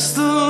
just the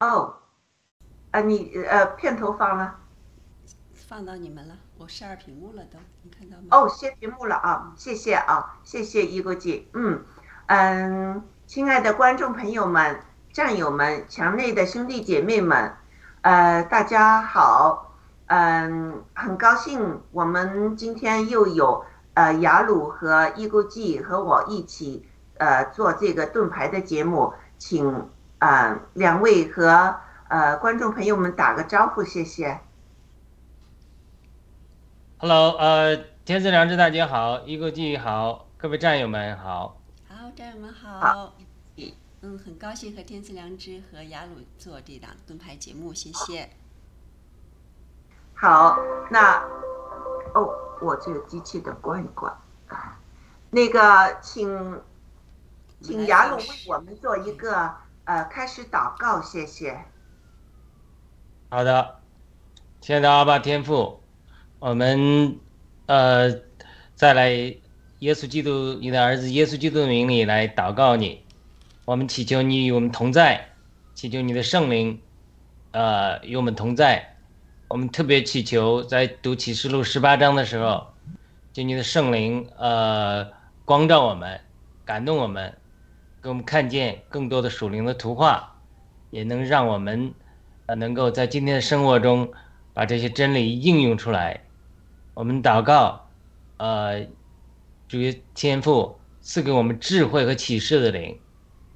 哦，啊，你呃片头放了放到你们了，我 share 屏幕了都，你看到吗？哦，卸屏幕了啊，谢谢啊，谢谢一国际，嗯嗯，亲爱的观众朋友们、战友们、墙内的兄弟姐妹们，呃，大家好，嗯，很高兴我们今天又有呃雅鲁和一国际和我一起呃做这个盾牌的节目，请呃两位和呃观众朋友们打个招呼，谢谢。Hello，呃，天赐良知大家好，一国际好，各位战友们好。好，战友们好。好嗯，很高兴和天赐良知和雅鲁做这档盾牌节目，谢谢。好，那哦，我这个机器得关一关啊。那个，请请雅鲁为我们做一个呃开始祷告，谢谢。好的，亲爱的阿爸天父，我们呃再来耶稣基督你的儿子耶稣基督的名里来祷告你，我们祈求你与我们同在，祈求你的圣灵呃与我们同在。我们特别祈求在读启示录十八章的时候，就你的圣灵呃光照我们，感动我们，给我们看见更多的属灵的图画，也能让我们呃能够在今天的生活中把这些真理应用出来。我们祷告，呃，主天父赐给我们智慧和启示的灵，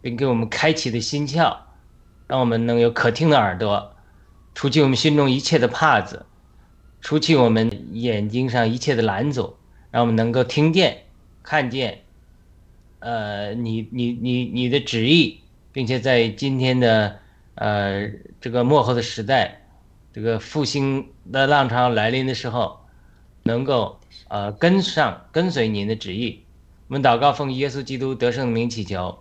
并给我们开启的心窍，让我们能有可听的耳朵，除去我们心中一切的帕子，除去我们眼睛上一切的拦阻，让我们能够听见、看见，呃，你你你你的旨意，并且在今天的呃这个幕后的时代，这个复兴的浪潮来临的时候，能够呃跟上跟随您的旨意。我们祷告奉耶稣基督得胜的名祈求，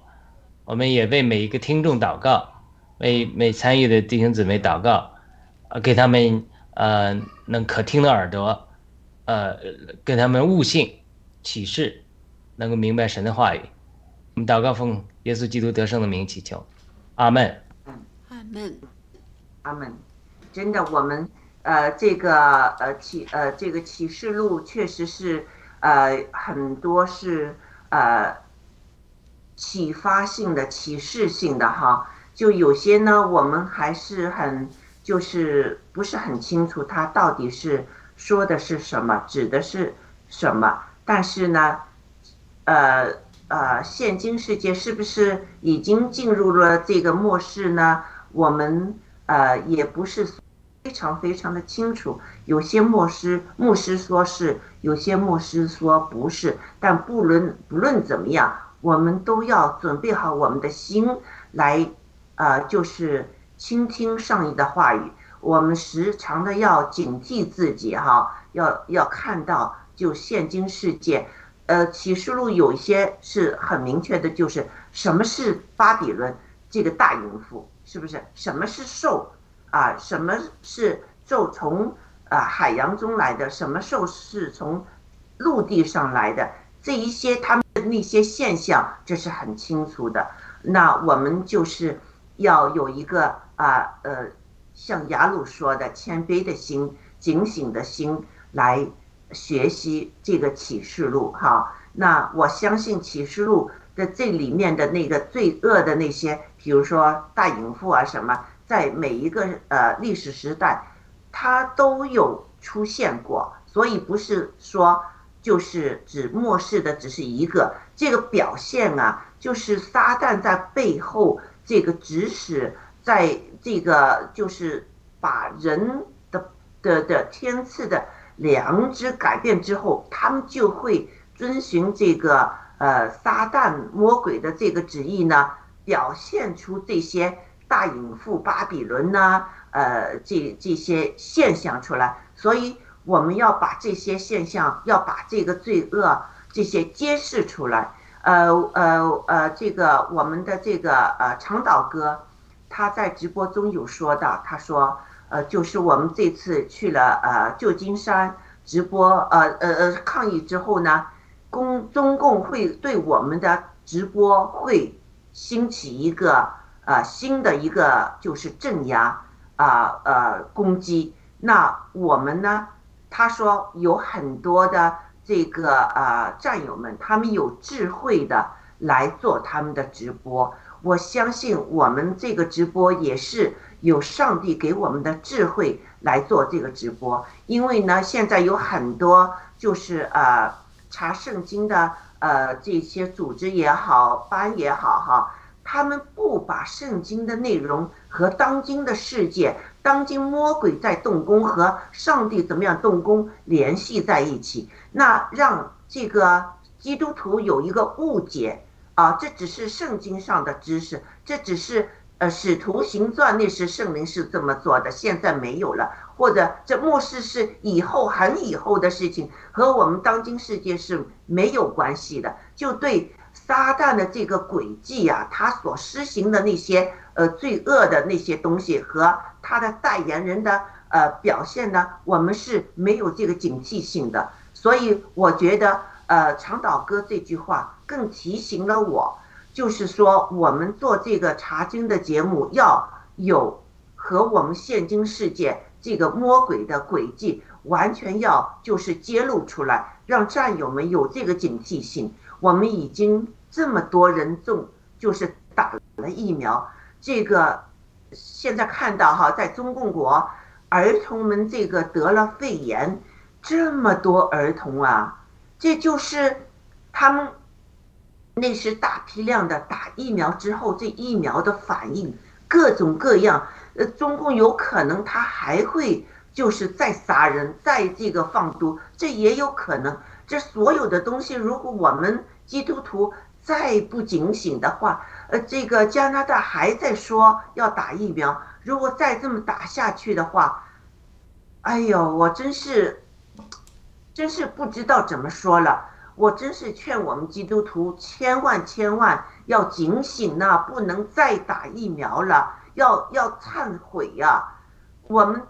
我们也为每一个听众祷告，为每参与的弟兄姊妹祷告，呃，给他们呃能可听的耳朵，呃，给他们悟性启示，能够明白神的话语。我们祷告奉耶稣基督得胜的名祈求，阿门。阿门。阿门。真的，我们呃这个呃启呃这个启示录确实是呃很多是呃启发性的、启示性的哈。就有些呢，我们还是很就是不是很清楚它到底是说的是什么，指的是什么。但是呢，呃呃，现今世界是不是已经进入了这个末世呢？我们呃也不是非常非常的清楚。有些牧师牧师说是，有些牧师说不是。但不论不论怎么样，我们都要准备好我们的心来，呃，就是倾听上帝的话语。我们时常的要警惕自己哈，要要看到就现今世界。呃，启示录有一些是很明确的，就是什么是巴比伦这个大淫妇，是不是？什么是兽啊？什么是兽从啊海洋中来的？什么兽是从陆地上来的？这一些他们的那些现象，这是很清楚的。那我们就是要有一个啊呃，像雅鲁说的谦卑的心、警醒的心来。学习这个启示录哈，那我相信启示录的这里面的那个罪恶的那些，比如说大淫妇啊什么，在每一个呃历史时代，它都有出现过，所以不是说就是指末世的只是一个。这个表现啊，就是撒旦在背后这个指使，在这个就是把人的的的天赐的良知改变之后，他们就会遵循这个呃撒旦魔鬼的这个旨意呢，表现出这些。大隐妇巴比伦呐，呃，这这些现象出来，所以我们要把这些现象，要把这个罪恶这些揭示出来。呃呃呃，这个我们的这个呃长岛哥，他在直播中有说到，他说，呃，就是我们这次去了呃旧金山直播，呃呃呃抗议之后呢，公中共会对我们的直播会兴起一个。啊，新的一个就是镇压啊呃攻击。那我们呢？他说有很多的这个啊战友们，他们有智慧的来做他们的直播。我相信我们这个直播也是有上帝给我们的智慧来做这个直播。因为呢，现在有很多就是呃查圣经的呃这些组织也好，班也好哈。他们不把圣经的内容和当今的世界、当今魔鬼在动工和上帝怎么样动工联系在一起，那让这个基督徒有一个误解啊，这只是圣经上的知识，这只是呃使徒行传那时圣灵是这么做的，现在没有了，或者这末世是以后很以后的事情，和我们当今世界是没有关系的，就对。撒旦的这个诡计呀，他所施行的那些呃罪恶的那些东西和他的代言人的呃表现呢，我们是没有这个警惕性的。所以我觉得呃长岛哥这句话更提醒了我，就是说我们做这个查经的节目要有和我们现今世界这个魔鬼的轨迹完全要就是揭露出来，让战友们有这个警惕性。我们已经这么多人中，就是打了疫苗。这个现在看到哈，在中共国，儿童们这个得了肺炎，这么多儿童啊，这就是他们那是大批量的打疫苗之后，这疫苗的反应各种各样。呃，中共有可能他还会就是再杀人，再这个放毒，这也有可能。这所有的东西，如果我们基督徒再不警醒的话，呃，这个加拿大还在说要打疫苗，如果再这么打下去的话，哎呦，我真是，真是不知道怎么说了。我真是劝我们基督徒千万千万要警醒呐，不能再打疫苗了，要要忏悔呀。我们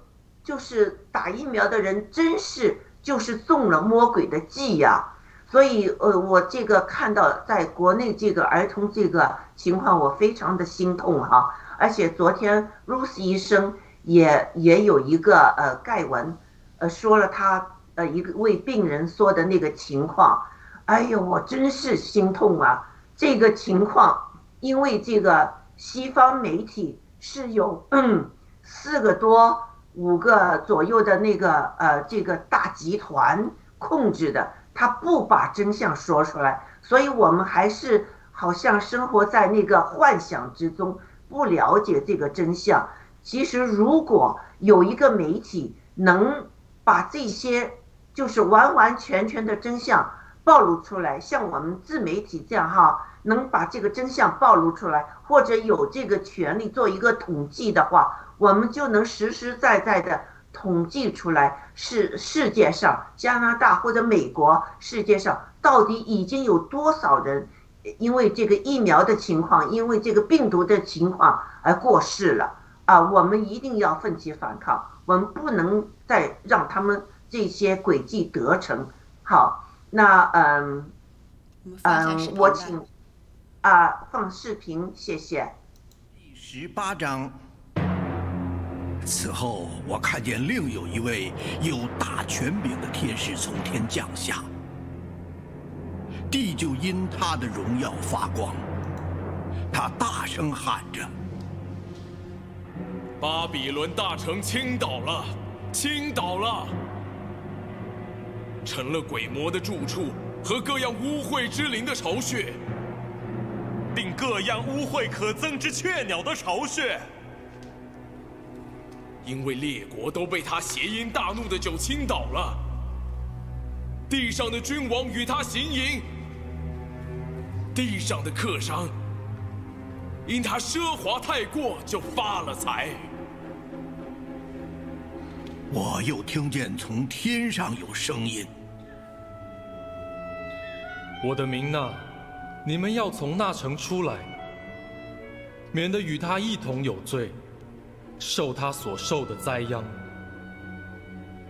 就是打疫苗的人，真是。就是中了魔鬼的计呀，所以呃，我这个看到在国内这个儿童这个情况，我非常的心痛哈。而且昨天 Rose 医生也也有一个呃盖文，呃说了他呃一个为病人说的那个情况，哎呦，我真是心痛啊！这个情况，因为这个西方媒体是有嗯四个多。五个左右的那个呃，这个大集团控制的，他不把真相说出来，所以我们还是好像生活在那个幻想之中，不了解这个真相。其实，如果有一个媒体能把这些就是完完全全的真相暴露出来，像我们自媒体这样哈，能把这个真相暴露出来，或者有这个权利做一个统计的话。我们就能实实在在的统计出来，是世界上加拿大或者美国，世界上到底已经有多少人因为这个疫苗的情况，因为这个病毒的情况而过世了啊！我们一定要奋起反抗，我们不能再让他们这些诡计得逞。好，那嗯嗯，我请啊放视频，谢谢。第十八章。此后，我看见另有一位有大权柄的天使从天降下，地就因他的荣耀发光。他大声喊着：“巴比伦大城倾倒了，倾倒了，成了鬼魔的住处和各样污秽之灵的巢穴，并各样污秽可憎之雀鸟的巢穴。因为列国都被他邪淫大怒的酒倾倒了，地上的君王与他行淫，地上的客商因他奢华太过就发了财。我又听见从天上有声音：“我的民呐，你们要从那城出来，免得与他一同有罪，受他所受的灾殃。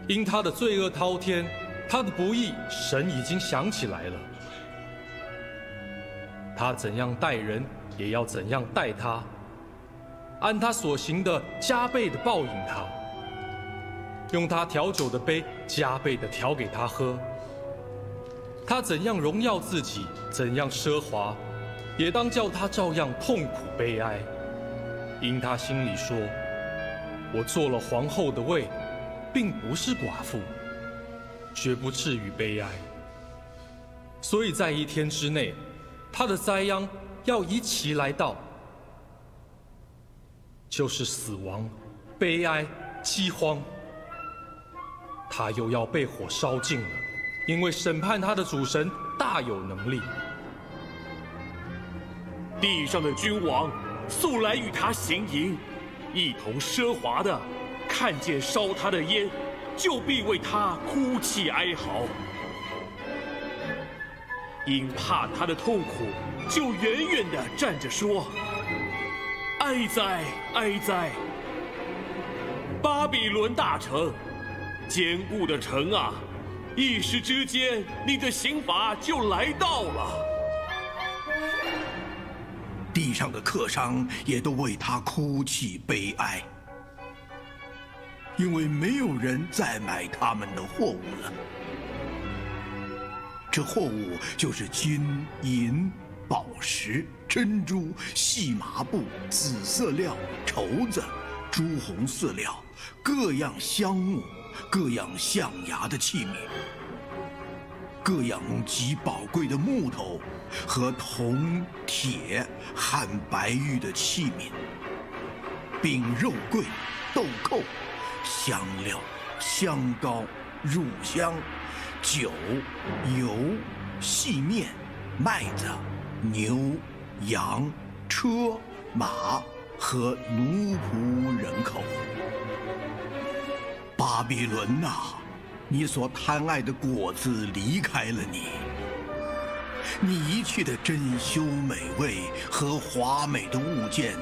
因他的罪恶滔天，他的不义，神已经想起来了。他怎样待人，也要怎样待他，按他所行的加倍的报应他。”用他调酒的杯加倍的调给他喝。他怎样荣耀自己，怎样奢华，也当叫他照样痛苦悲哀。因他心里说：“我做了皇后的位，并不是寡妇，绝不至于悲哀。”所以在一天之内，他的灾殃要一齐来到，就是死亡、悲哀、饥荒。他又要被火烧尽了，因为审判他的主神大有能力。地上的君王素来与他行淫，一同奢华的，看见烧他的烟，就必为他哭泣哀嚎。因怕他的痛苦，就远远的站着说：“哀哉，哀哉！巴比伦大城！”坚固的城啊，一时之间，你的刑罚就来到了。地上的客商也都为他哭泣悲哀，因为没有人再买他们的货物了。这货物就是金银、宝石、珍珠、细麻布、紫色料、绸子、朱红色料，各样香木。各样象牙的器皿，各样极宝贵的木头和铜、铁、汉白玉的器皿，并肉桂、豆蔻、香料、香膏、乳香、酒、油、细面、麦子、牛、羊、车、马和奴仆人口。巴比伦呐，你所贪爱的果子离开了你，你一切的珍馐美味和华美的物件，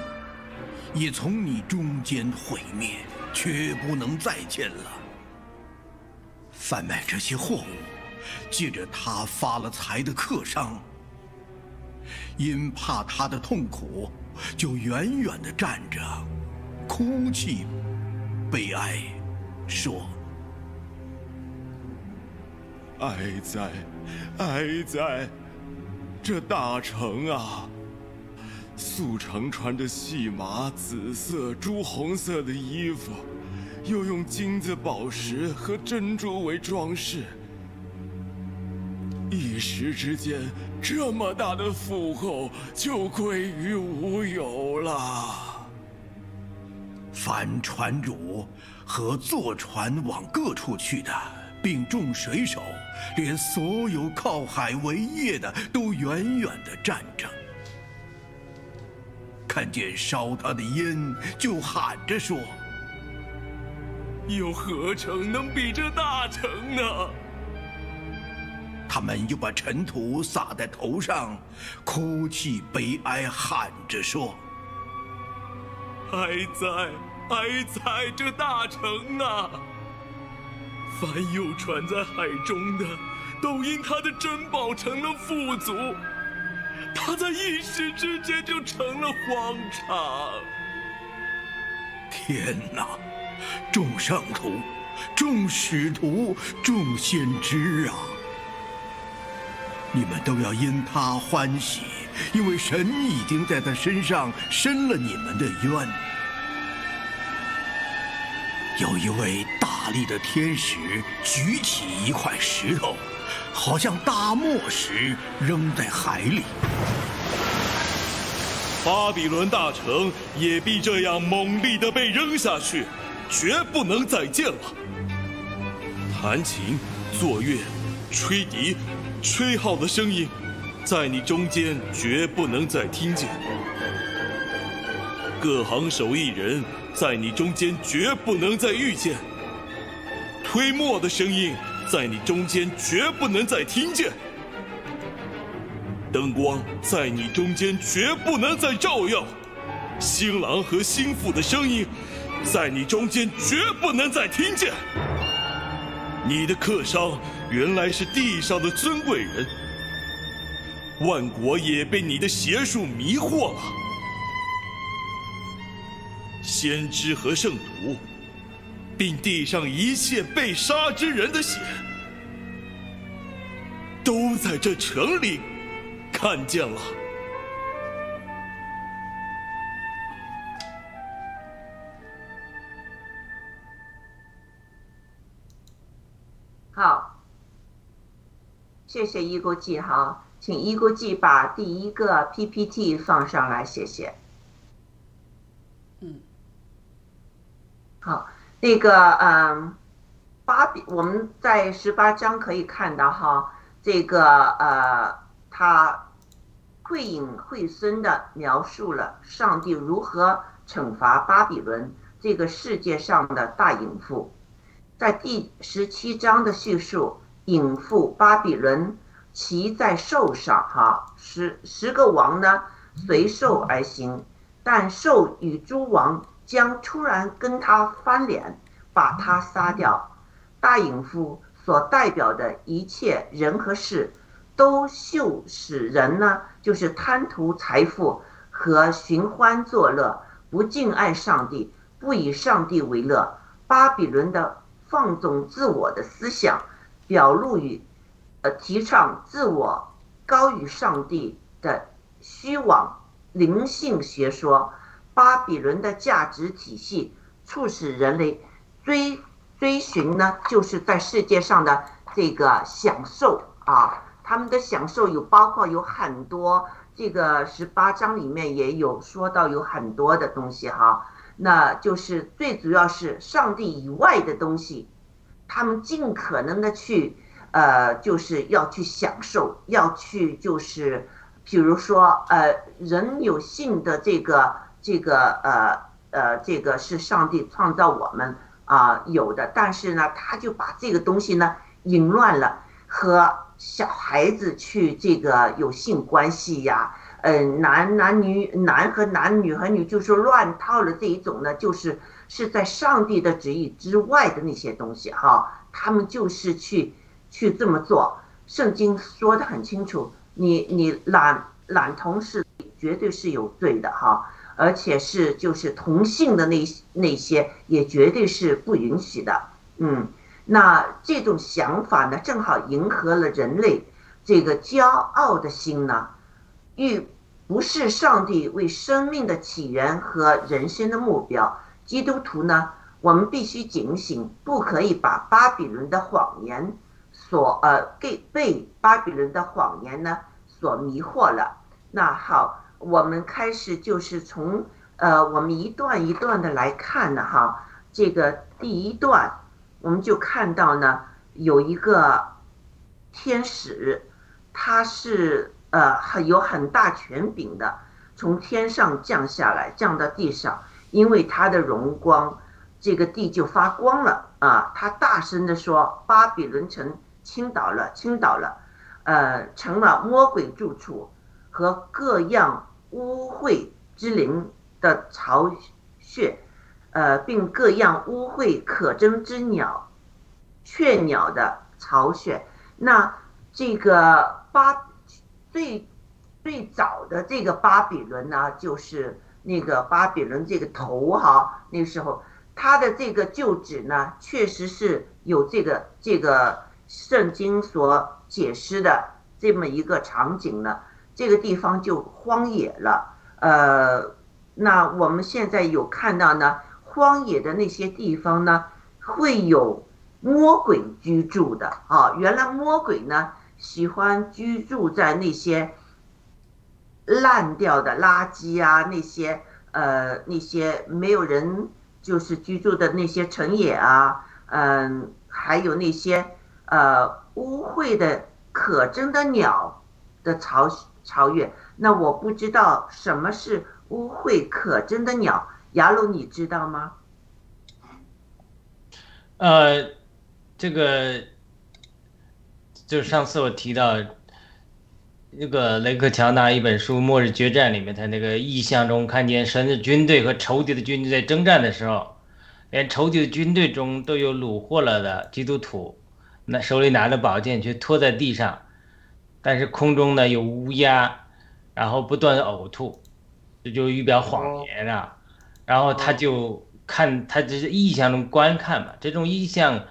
也从你中间毁灭，却不能再见了。贩卖这些货物，借着他发了财的客商，因怕他的痛苦，就远远的站着，哭泣，悲哀。说：“哀哉，哀哉！这大城啊，素成穿着细麻、紫色、朱红色的衣服，又用金子、宝石和珍珠为装饰，一时之间，这么大的富厚就归于无有了。”凡船主和坐船往各处去的，并众水手，连所有靠海为业的，都远远地站着，看见烧他的烟，就喊着说：“有何城能比这大城呢？”他们又把尘土撒在头上，哭泣悲哀，喊着说。哀哉，哀哉！这大城啊，凡有船在海中的，都因他的珍宝成了富足，他在一时之间就成了荒场。天哪！众圣徒，众使徒，众先知啊！你们都要因他欢喜，因为神已经在他身上伸了你们的冤。有一位大力的天使举起一块石头，好像大磨石，扔在海里。巴比伦大城也必这样猛烈的被扔下去，绝不能再见了。弹琴、作乐、吹笛、吹号的声音，在你中间绝不能再听见。各行手艺人，在你中间绝不能再遇见。推磨的声音，在你中间绝不能再听见。灯光在你中间绝不能再照耀，新郎和新妇的声音，在你中间绝不能再听见。你的客商原来是地上的尊贵人，万国也被你的邪术迷惑了。先知和圣徒，并地上一切被杀之人的血，都在这城里看见了。好，谢谢一锅记哈，请一锅记把第一个 PPT 放上来，谢谢。好，那个嗯，巴比我们在十八章可以看到哈，这个呃，他会影会孙的描述了上帝如何惩罚巴比伦这个世界上的大淫妇。在第十七章的叙述，隐妇巴比伦骑在兽上，哈，十十个王呢随兽而行，但兽与诸王将突然跟他翻脸，把他杀掉。大隐夫所代表的一切人和事，都秀使人呢，就是贪图财富和寻欢作乐，不敬爱上帝，不以上帝为乐。巴比伦的。放纵自我的思想，表露于，呃，提倡自我高于上帝的虚妄灵性学说。巴比伦的价值体系促使人类追追寻呢，就是在世界上的这个享受啊。他们的享受有包括有很多，这个十八章里面也有说到有很多的东西哈。那就是最主要是上帝以外的东西，他们尽可能的去，呃，就是要去享受，要去就是，比如说，呃，人有性的这个这个呃呃，这个是上帝创造我们啊有的，但是呢，他就把这个东西呢淫乱了，和小孩子去这个有性关系呀。嗯，男男女男和男女和女就是乱套了这一种呢，就是是在上帝的旨意之外的那些东西哈，他们就是去去这么做。圣经说的很清楚，你你懒懒同是绝对是有罪的哈，而且是就是同性的那那些也绝对是不允许的。嗯，那这种想法呢，正好迎合了人类这个骄傲的心呢。欲不是上帝为生命的起源和人生的目标。基督徒呢，我们必须警醒，不可以把巴比伦的谎言所呃给被巴比伦的谎言呢所迷惑了。那好，我们开始就是从呃我们一段一段的来看呢哈。这个第一段，我们就看到呢有一个天使，他是。呃，很有很大权柄的，从天上降下来，降到地上，因为他的荣光，这个地就发光了啊！他大声的说：“巴比伦城倾倒了，倾倒了，呃，成了魔鬼住处和各样污秽之灵的巢穴，呃，并各样污秽可憎之鸟、雀鸟的巢穴。那这个巴。”最最早的这个巴比伦呢，就是那个巴比伦这个头哈，那时候它的这个旧址呢，确实是有这个这个圣经所解释的这么一个场景呢，这个地方就荒野了。呃，那我们现在有看到呢，荒野的那些地方呢，会有魔鬼居住的啊。原来魔鬼呢喜欢居住在那些烂掉的垃圾啊，那些呃那些没有人就是居住的那些城野啊，嗯，还有那些呃污秽的可憎的鸟的巢超越。那我不知道什么是污秽可憎的鸟，雅鲁你知道吗？呃，这个就上次我提到那个雷克乔纳一本书《末日决战》里面，他那个意象中看见神的军队和仇敌的军队在征战的时候，连仇敌的军队中都有虏获了的基督徒，那手里拿着宝剑却拖在地上，但是空中呢有乌鸦，然后不断的呕吐，这就预表谎言啊。然后他就看他这是意象中观看嘛，这种意象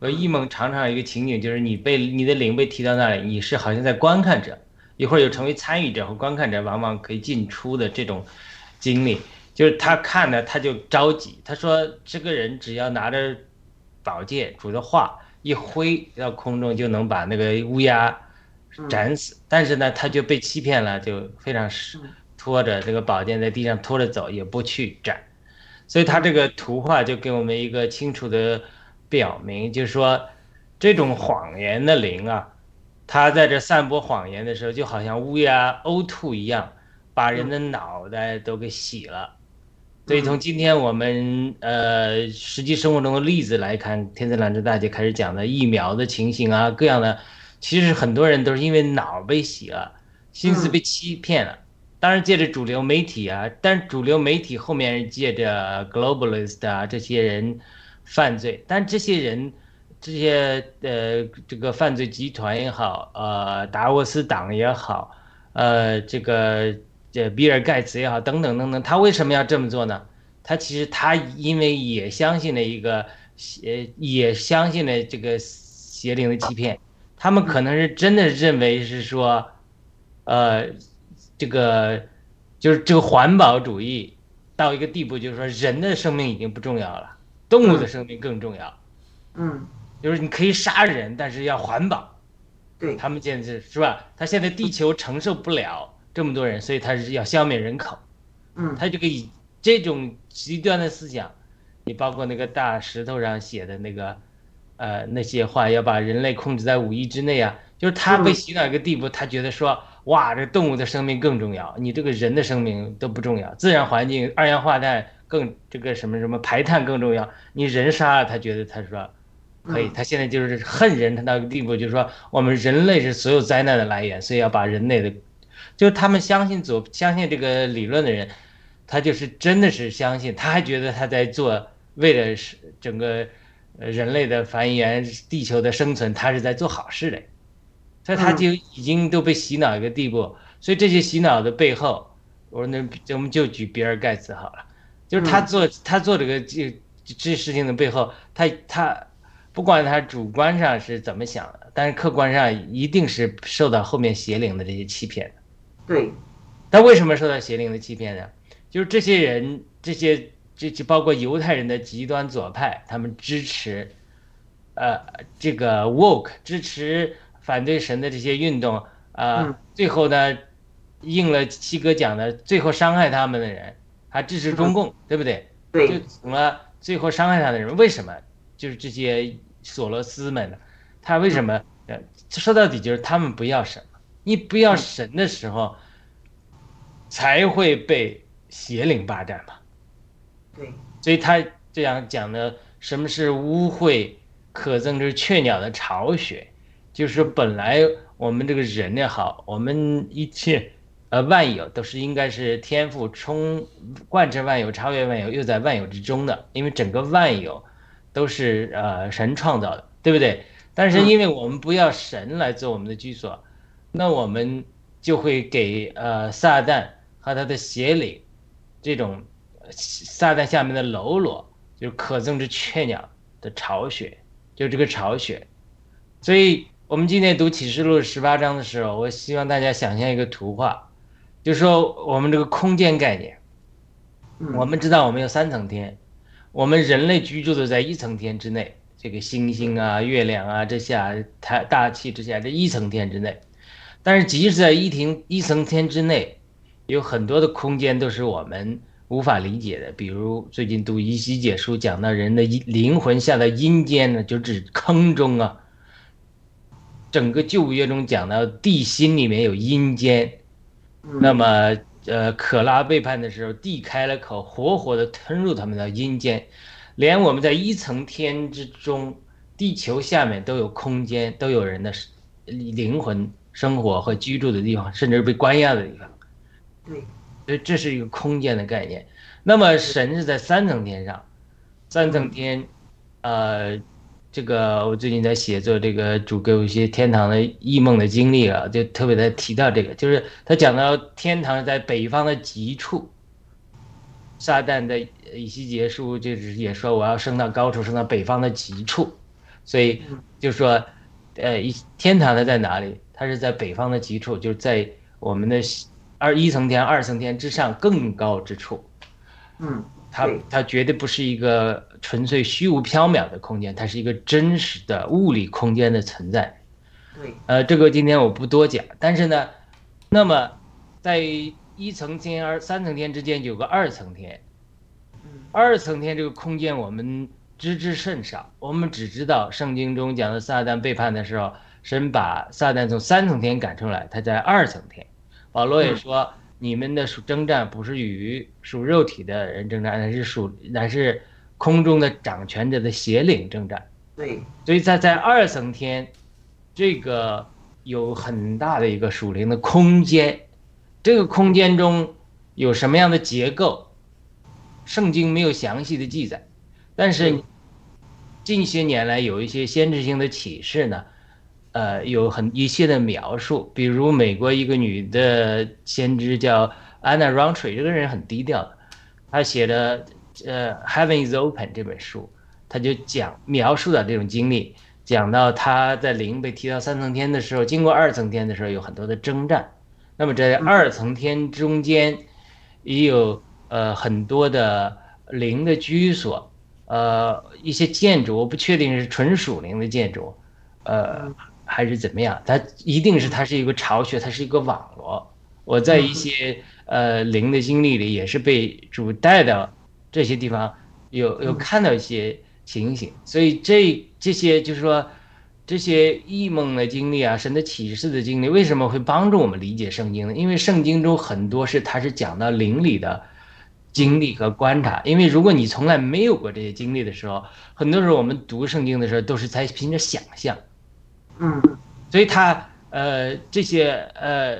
和异梦常常有一个情景，就是你被你的灵被提到那里，你是好像在观看者，一会儿又成为参与者和观看者，往往可以进出的这种经历。就是他看呢，他就着急，他说这个人只要拿着宝剑，主的话一挥到空中，就能把那个乌鸦斩死。但是呢，他就被欺骗了，就非常失。拖着这个宝剑在地上拖着走，也不去斩，所以他这个图画就给我们一个清楚的表明，就是说，这种谎言的灵啊，他在这散播谎言的时候，就好像乌鸦呕吐一样，把人的脑袋都给洗了。所以从今天我们呃实际生活中的例子来看，天赐兰芝大姐开始讲的疫苗的情形啊，各样的，其实很多人都是因为脑被洗了，心思被欺骗了。当然，借着主流媒体啊，但主流媒体后面借着 globalist 啊这些人犯罪，但这些人这些呃这个犯罪集团也好，呃达沃斯党也好，呃这个这比尔盖茨也好，等等等等，他为什么要这么做呢？他其实他因为也相信了一个邪，也相信了这个邪灵的欺骗，他们可能是真的认为是说，呃。这个就是这个环保主义到一个地步，就是说人的生命已经不重要了，动物的生命更重要。嗯，就是你可以杀人，但是要环保。对，他们简直是吧？他现在地球承受不了这么多人，所以他是要消灭人口。嗯，他这个以这种极端的思想，你包括那个大石头上写的那个，呃，那些话要把人类控制在五亿之内啊，就是他被洗脑一个地步，他觉得说。哇，这动物的生命更重要，你这个人的生命都不重要，自然环境二氧化碳更这个什么什么排碳更重要，你人杀了他觉得他说可以，他现在就是恨人他到个地步，就是说我们人类是所有灾难的来源，所以要把人类的，就是他们相信左相信这个理论的人，他就是真的是相信，他还觉得他在做为了是整个人类的繁衍、地球的生存，他是在做好事的。所以他就已经都被洗脑一个地步，所以这些洗脑的背后，我说那我们就举比尔盖茨好了，就是他做他做这个这这事情的背后，他他不管他主观上是怎么想的，但是客观上一定是受到后面邪灵的这些欺骗的。对，他为什么受到邪灵的欺骗呢？就是这些人这些这就包括犹太人的极端左派，他们支持，呃，这个 woke 支持。反对神的这些运动啊，最后呢，应了七哥讲的，最后伤害他们的人，还支持中共，对不对？对。就成了最后伤害他的人，为什么？就是这些索罗斯们呢？他为什么？呃，说到底就是他们不要神，你不要神的时候，才会被邪灵霸占嘛。对。所以他这样讲的，什么是污秽可憎之雀鸟的巢穴？就是本来我们这个人也好，我们一切，呃，万有都是应该是天赋充贯彻万有、超越万有，又在万有之中的。因为整个万有都是呃神创造的，对不对？但是因为我们不要神来做我们的居所，那我们就会给呃撒旦和他的邪灵这种撒旦下面的喽啰，就是可憎之雀鸟的巢穴，就这个巢穴，所以。我们今天读启示录十八章的时候，我希望大家想象一个图画，就是说我们这个空间概念。我们知道我们有三层天，我们人类居住的在一层天之内，这个星星啊、月亮啊这下太大气之下这一层天之内，但是即使在一庭一层天之内，有很多的空间都是我们无法理解的。比如最近读《一西解书》，讲到人的灵魂下到阴间呢，就指坑中啊。整个旧约中讲到地心里面有阴间，那么呃，可拉背叛的时候，地开了口，活活的吞入他们的阴间，连我们在一层天之中，地球下面都有空间，都有人的灵魂生活和居住的地方，甚至被关押的地方。对，所以这是一个空间的概念。那么神是在三层天上，三层天，呃。这个我最近在写作，这个主给我一些天堂的异梦的经历啊，就特别的提到这个，就是他讲到天堂在北方的极处，撒旦的以西结书就是也说我要升到高处，升到北方的极处，所以就说，呃，一天堂的在哪里？它是在北方的极处，就是在我们的二一层天、二层天之上更高之处。嗯。它它绝对不是一个纯粹虚无缥缈的空间，它是一个真实的物理空间的存在。对，呃，这个今天我不多讲，但是呢，那么在一层天而三层天之间有个二层天，二层天这个空间我们知之甚少，我们只知道圣经中讲的撒旦背叛的时候，神把撒旦从三层天赶出来，他在二层天。保罗也说。你们的属征战不是与属肉体的人征战，乃是属乃是空中的掌权者的邪灵征战。对，所以在在二层天，这个有很大的一个属灵的空间，这个空间中有什么样的结构，圣经没有详细的记载，但是近些年来有一些先知性的启示呢。呃，有很一些的描述，比如美国一个女的先知叫 Anna Rountree，这个人很低调的，她写的呃《Heaven Is Open》这本书，她就讲描述的这种经历，讲到她在灵被提到三层天的时候，经过二层天的时候有很多的征战，那么在二层天中间也有呃很多的灵的居所，呃一些建筑，我不确定是纯属灵的建筑，呃。还是怎么样？它一定是它是一个巢穴，它是一个网络。我在一些呃灵的经历里，也是被主带到这些地方，有有看到一些情形。所以这这些就是说，这些异梦的经历啊，神的启示的经历，为什么会帮助我们理解圣经呢？因为圣经中很多是它是讲到灵里的经历和观察。因为如果你从来没有过这些经历的时候，很多时候我们读圣经的时候都是在凭着想象。嗯，所以他呃这些呃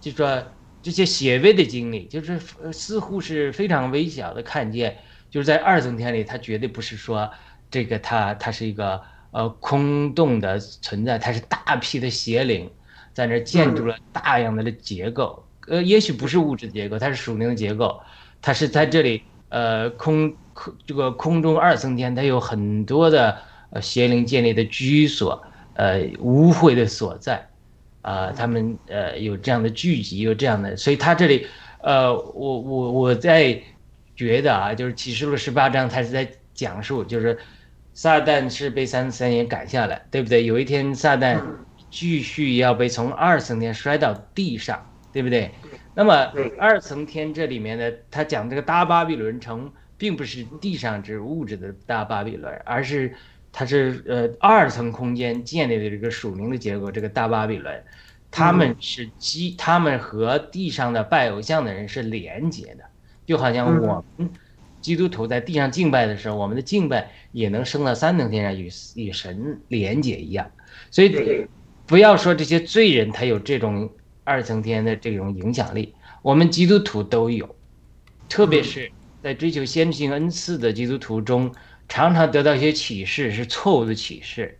就说这些邪微的经历，就是似乎是非常微小的看见，就是在二层天里，它绝对不是说这个它它是一个呃空洞的存在，它是大批的邪灵在那建筑了大量的的结构，呃也许不是物质结构，它是属灵的结构，它是在这里呃空空这个空中二层天，它有很多的呃邪灵建立的居所。呃，污秽的所在，啊，他们呃有这样的聚集，有这样的，所以他这里，呃，我我我在觉得啊，就是启示录十八章，他是在讲述，就是撒旦是被三十三年赶下来，对不对？有一天撒旦继续要被从二层天摔到地上，对不对？那么二层天这里面呢，他讲这个大巴比伦城，并不是地上之物质的大巴比伦，而是。它是呃二层空间建立的这个属灵的结构，这个大巴比伦，他们是基，他们和地上的拜偶像的人是连接的，就好像我们基督徒在地上敬拜的时候，我们的敬拜也能升到三层天上与与神连接一样。所以不要说这些罪人他有这种二层天的这种影响力，我们基督徒都有，特别是在追求先知性恩赐的基督徒中。常常得到一些启示是错误的启示，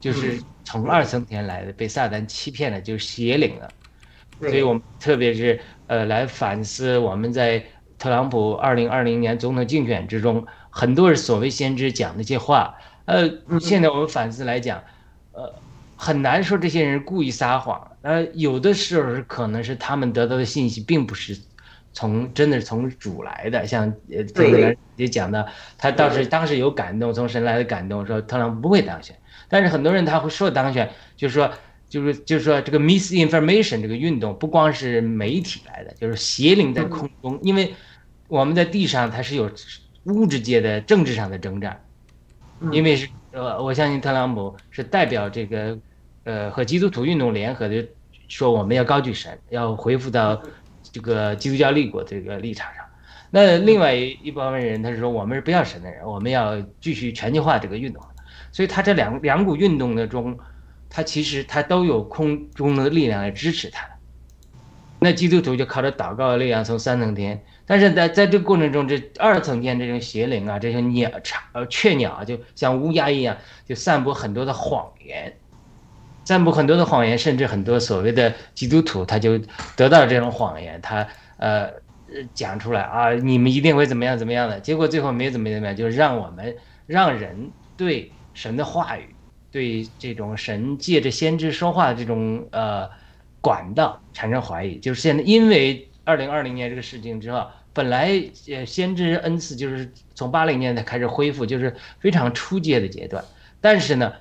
就是从二层天来的，被撒旦欺骗了，就是邪灵了。所以我们特别是呃来反思我们在特朗普二零二零年总统竞选之中，很多所谓先知讲那些话，呃，现在我们反思来讲，呃，很难说这些人故意撒谎，呃，有的时候可能是他们得到的信息并不是从真的是从主来的，像呃，对。这个也讲到，他倒是当时有感动，从神来的感动，说特朗普不会当选，但是很多人他会说当选，就是说就是就是说这个 misinformation 这个运动不光是媒体来的，就是邪灵在空中，因为我们在地上它是有物质界的政治上的征战，因为是呃，我相信特朗普是代表这个呃和基督徒运动联合的，说我们要高举神，要恢复到这个基督教立国这个立场上。那另外一一部分人他是说我们是不要神的人，我们要继续全球化这个运动。所以他这两两股运动的中，他其实他都有空中的力量来支持他。那基督徒就靠着祷告的力量从三层天，但是在在这个过程中，这二层天这种邪灵啊，这些鸟巢呃雀鸟啊，就像乌鸦一样，就散播很多的谎言，散布很多的谎言，甚至很多所谓的基督徒他就得到这种谎言，他呃呃讲出来啊，你们一定会怎么样怎么样的，结果最后没怎么怎么样，就是让我们让人对神的话语，对这种神借着先知说话的这种呃管道产生怀疑，就是现在因为二零二零年这个事情之后，本来呃先知恩赐就是从八零年代开始恢复，就是非常初阶的阶段，但是呢，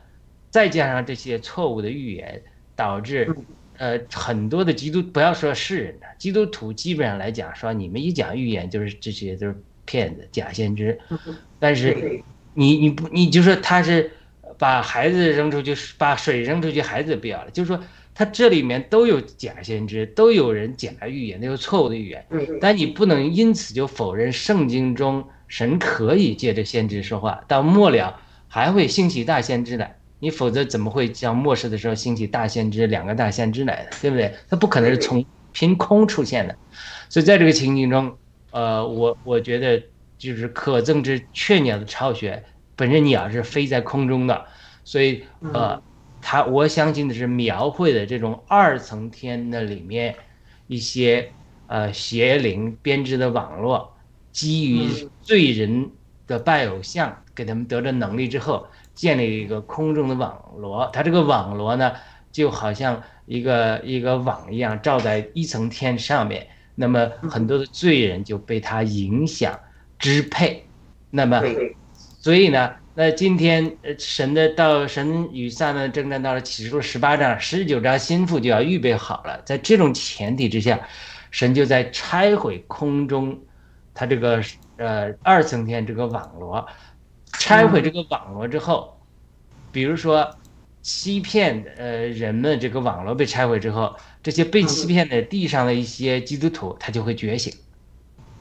再加上这些错误的预言，导致呃很多的基督不要说世人了，基督徒基本上来讲说你们一讲预言就是这些都是骗子假先知，但是你你不你就说他是把孩子扔出去，把水扔出去，孩子不要了，就是说他这里面都有假先知，都有人假预言，都有错误的预言，但你不能因此就否认圣经中神可以借着先知说话，到末了还会兴起大先知来。你否则怎么会像末世的时候兴起大先知两个大先知来的，对不对？他不可能是从凭空出现的，所以在这个情景中，呃，我我觉得就是可憎之雀鸟的巢穴，本身鸟是飞在空中的，所以呃，他我相信的是描绘的这种二层天的里面一些呃邪灵编织的网络，基于罪人的拜偶像给他们得了能力之后。建立一个空中的网罗，它这个网罗呢，就好像一个一个网一样，罩在一层天上面。那么很多的罪人就被它影响、支配。那么，所以呢，那今天神的到神与撒旦征战到了启示录十八章、十九章，心腹就要预备好了。在这种前提之下，神就在拆毁空中，它这个呃二层天这个网罗。拆毁这个网络之后，比如说欺骗呃人们这个网络被拆毁之后，这些被欺骗的地上的一些基督徒他就会觉醒。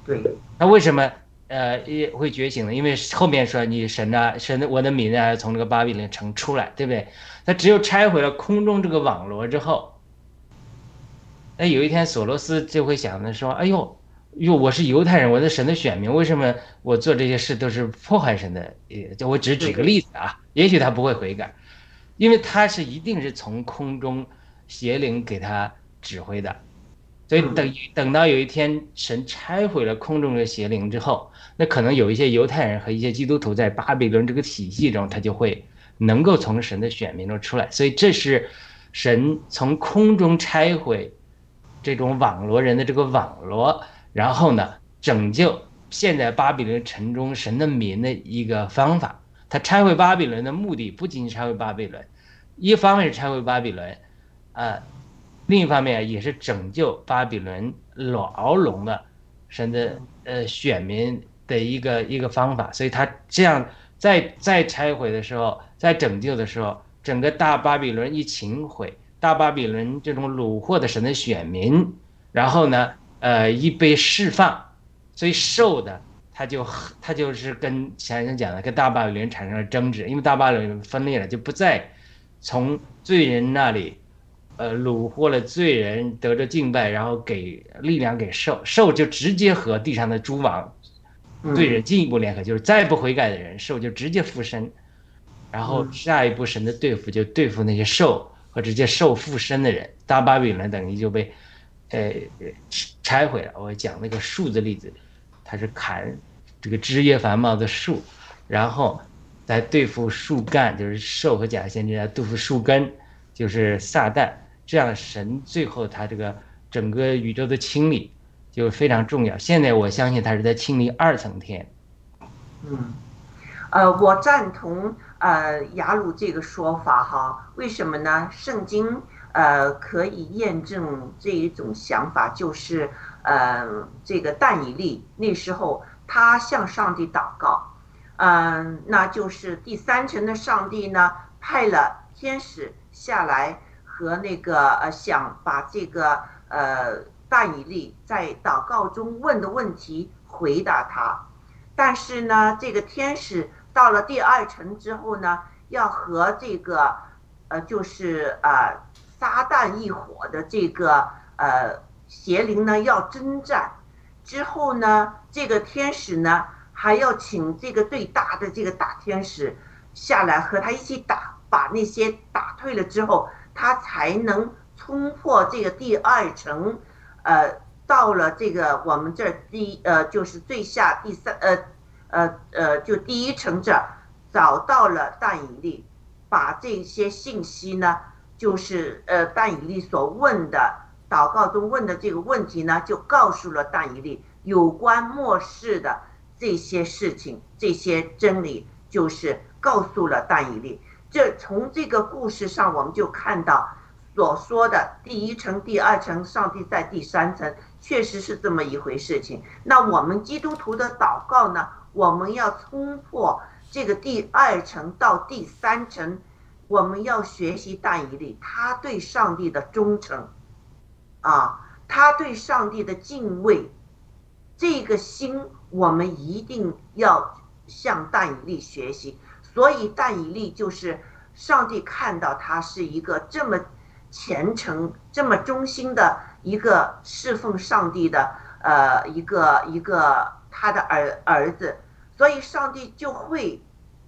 对，那为什么呃也会觉醒呢？因为后面说你神啊神的我的民啊从这个巴比伦城出来，对不对？他只有拆毁了空中这个网络之后，那有一天索罗斯就会想着说：“哎呦。”哟，我是犹太人，我是神的选民，为什么我做这些事都是破坏神的？呃，我只举个例子啊，也许他不会悔改，因为他是一定是从空中邪灵给他指挥的，所以等等到有一天神拆毁了空中的邪灵之后，那可能有一些犹太人和一些基督徒在巴比伦这个体系中，他就会能够从神的选民中出来，所以这是神从空中拆毁这种网罗人的这个网罗。然后呢，拯救现在巴比伦城中神的民的一个方法。他拆毁巴比伦的目的不仅仅拆毁巴比伦，一方面是拆毁巴比伦，啊，另一方面也是拯救巴比伦牢笼的神的呃选民的一个一个方法。所以他这样在在拆毁的时候，在拯救的时候，整个大巴比伦一清毁，大巴比伦这种虏获的神的选民，然后呢？呃，一被释放，所以兽的他就他就是跟前面讲的跟大巴比伦产生了争执，因为大巴比伦分裂了，就不再从罪人那里，呃，虏获了罪人得着敬拜，然后给力量给兽，兽就直接和地上的诸王罪人进一步联合，就是再不悔改的人，兽就直接附身，然后下一步神的对付就对付那些兽和直接兽附身的人，大巴比伦等于就被。呃，拆毁了。我讲那个树的例子，它是砍这个枝叶繁茂的树，然后来对付树干，就是兽和假先知来对付树根，就是撒旦。这样神最后他这个整个宇宙的清理，就非常重要。现在我相信他是在清理二层天。嗯，呃，我赞同呃雅鲁这个说法哈。为什么呢？圣经呃可以验证这一种想法，就是呃这个但以利那时候他向上帝祷告，嗯，那就是第三层的上帝呢派了天使下来和那个呃想把这个呃但以利在祷告中问的问题回答他。但是呢，这个天使到了第二层之后呢，要和这个，呃，就是呃撒旦一伙的这个呃邪灵呢要征战。之后呢，这个天使呢还要请这个最大的这个大天使下来和他一起打，把那些打退了之后，他才能冲破这个第二层，呃。到了这个我们这儿第呃就是最下第三呃呃呃就第一层这儿找到了大引力，把这些信息呢就是呃但以利所问的祷告中问的这个问题呢就告诉了但以利有关末世的这些事情这些真理就是告诉了但以利。这从这个故事上我们就看到所说的第一层第二层上帝在第三层。确实是这么一回事情。那我们基督徒的祷告呢？我们要冲破这个第二层到第三层，我们要学习但以理，他对上帝的忠诚，啊，他对上帝的敬畏，这个心我们一定要向但以利学习。所以但以利就是上帝看到他是一个这么虔诚、这么忠心的。一个侍奉上帝的，呃，一个一个他的儿儿子，所以上帝就会，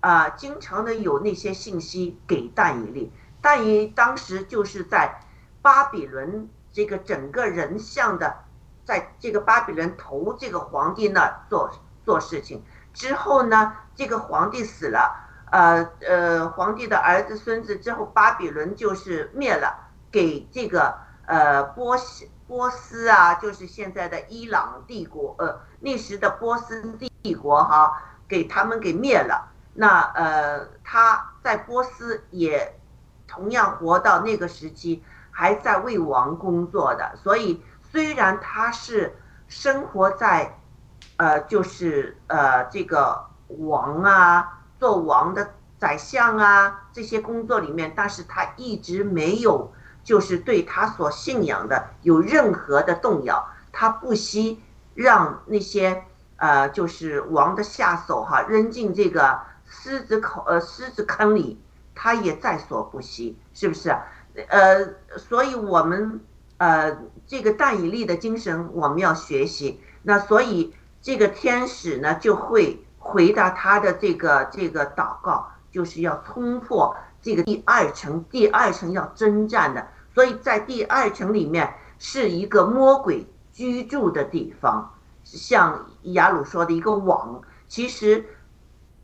啊，经常的有那些信息给但以利。但以当时就是在巴比伦这个整个人像的，在这个巴比伦头这个皇帝那做做事情之后呢，这个皇帝死了，呃呃，皇帝的儿子孙子之后，巴比伦就是灭了，给这个。呃，波西波斯啊，就是现在的伊朗帝国，呃，那时的波斯帝国哈，给他们给灭了。那呃，他在波斯也同样活到那个时期，还在为王工作的。所以虽然他是生活在，呃，就是呃这个王啊，做王的宰相啊这些工作里面，但是他一直没有。就是对他所信仰的有任何的动摇，他不惜让那些呃，就是王的下手哈，扔进这个狮子口呃狮子坑里，他也在所不惜，是不是？呃，所以我们呃这个但以利的精神我们要学习。那所以这个天使呢就会回答他的这个这个祷告，就是要冲破。这个第二层，第二层要征战的，所以在第二层里面是一个魔鬼居住的地方，像雅鲁说的一个网。其实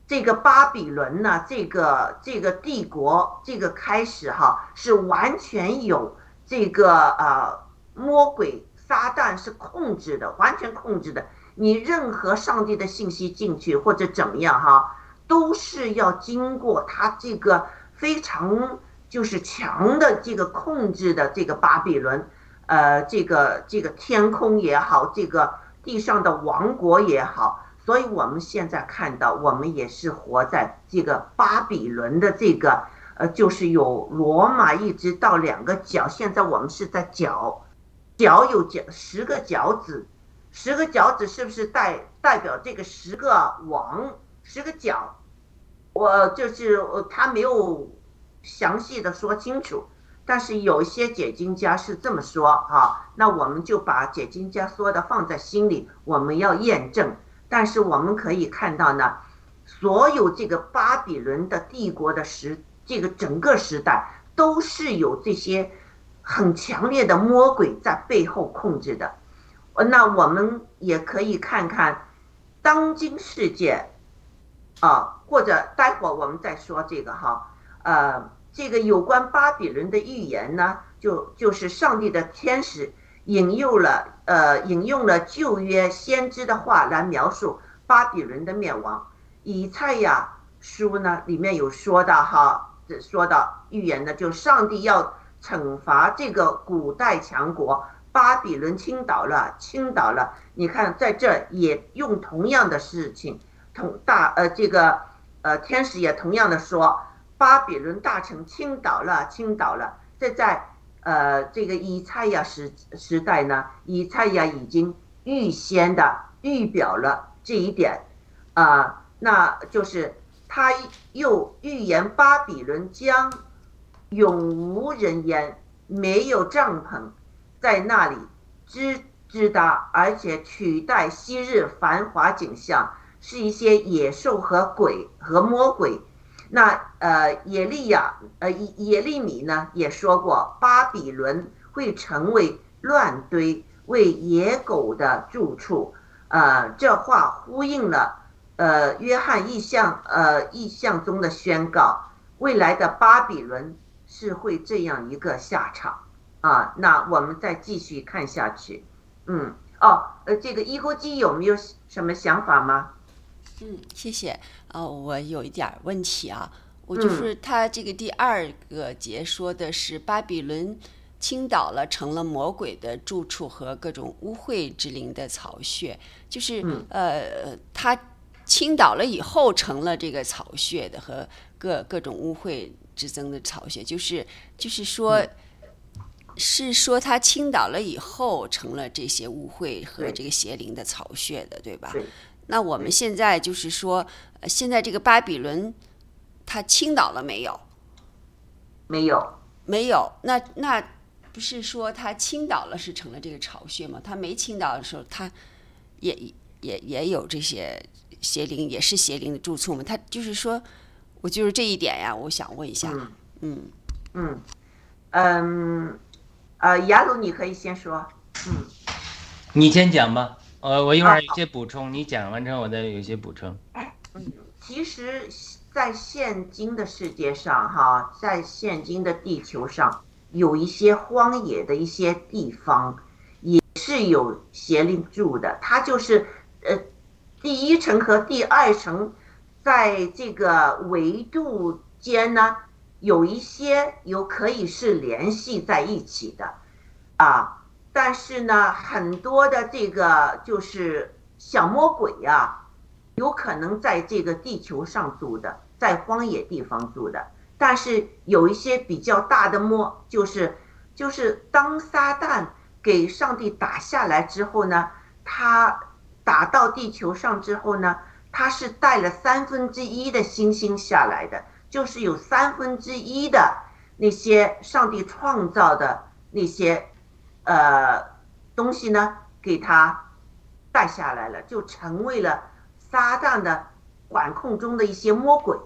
这个巴比伦呢，这个这个帝国这个开始哈，是完全有这个呃魔鬼撒旦是控制的，完全控制的。你任何上帝的信息进去或者怎么样哈，都是要经过他这个。非常就是强的这个控制的这个巴比伦，呃，这个这个天空也好，这个地上的王国也好，所以我们现在看到，我们也是活在这个巴比伦的这个，呃，就是有罗马一直到两个角，现在我们是在角，角有角十个角子，十个角子是不是代代表这个十个王，十个角？我就是他没有详细的说清楚，但是有一些解经家是这么说啊，那我们就把解经家说的放在心里，我们要验证。但是我们可以看到呢，所有这个巴比伦的帝国的时，这个整个时代都是有这些很强烈的魔鬼在背后控制的。那我们也可以看看当今世界。啊，或者待会儿我们再说这个哈，呃，这个有关巴比伦的预言呢，就就是上帝的天使引诱了呃引用了旧约先知的话来描述巴比伦的灭亡。以赛亚书呢里面有说到哈，说到预言呢，就上帝要惩罚这个古代强国巴比伦倾倒了，倾倒了。你看在这也用同样的事情，同大呃这个呃天使也同样的说。巴比伦大城倾倒了，倾倒了。这在呃这个以赛亚时时代呢，以赛亚已经预先的预表了这一点，啊，那就是他又预言巴比伦将永无人烟，没有帐篷在那里支支搭，而且取代昔日繁华景象，是一些野兽和鬼和魔鬼。那呃，耶利亚呃耶耶利米呢也说过，巴比伦会成为乱堆，为野狗的住处。呃，这话呼应了呃约翰意象呃意象中的宣告，未来的巴比伦是会这样一个下场啊。那我们再继续看下去。嗯，哦，呃，这个伊锅基有没有什么想法吗？嗯，谢谢。呃，我有一点问题啊，我就是他这个第二个节说的是巴比伦倾倒了，成了魔鬼的住处和各种污秽之灵的巢穴，就是呃，他倾倒了以后成了这个巢穴的和各各种污秽之争的巢穴，就是就是说，是说他倾倒了以后成了这些污秽和这个邪灵的巢穴的，对吧？那我们现在就是说，现在这个巴比伦，它倾倒了没有？没有，没有。那那不是说它倾倒了是成了这个巢穴吗？它没倾倒的时候，它也也也有这些邪灵，也是邪灵的住处吗？它就是说，我就是这一点呀，我想问一下。嗯嗯嗯呃，雅鲁你可以先说。嗯，你先讲吧。呃，我一会儿有些补充，你讲完之后我再有些补充。其实，在现今的世界上，哈，在现今的地球上，有一些荒野的一些地方，也是有邪灵住的。它就是，呃，第一层和第二层，在这个维度间呢，有一些有可以是联系在一起的，啊。但是呢，很多的这个就是小魔鬼呀，有可能在这个地球上住的，在荒野地方住的。但是有一些比较大的魔，就是就是当撒旦给上帝打下来之后呢，他打到地球上之后呢，他是带了三分之一的星星下来的，就是有三分之一的那些上帝创造的那些。呃，东西呢，给他带下来了，就成为了撒旦的管控中的一些魔鬼。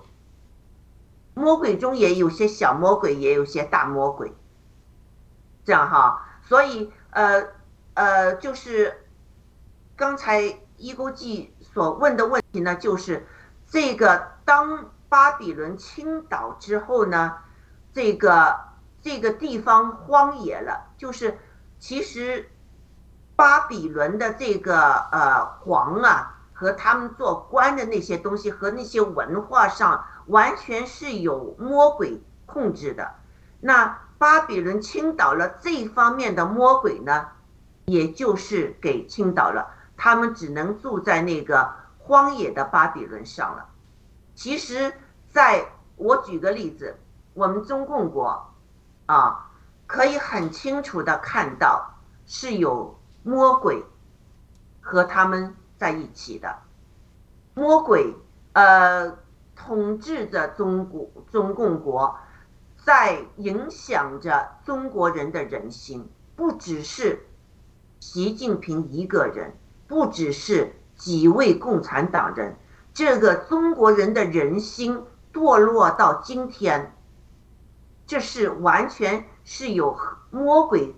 魔鬼中也有些小魔鬼，也有些大魔鬼。这样哈，所以呃呃，就是刚才伊钩记所问的问题呢，就是这个当巴比伦倾倒之后呢，这个这个地方荒野了，就是。其实，巴比伦的这个呃皇啊，和他们做官的那些东西，和那些文化上，完全是有魔鬼控制的。那巴比伦倾倒了这方面的魔鬼呢，也就是给倾倒了，他们只能住在那个荒野的巴比伦上了。其实，在我举个例子，我们中共国啊。可以很清楚的看到，是有魔鬼和他们在一起的。魔鬼呃统治着中国中共国，在影响着中国人的人心。不只是习近平一个人，不只是几位共产党人，这个中国人的人心堕落到今天，这是完全。是有魔鬼，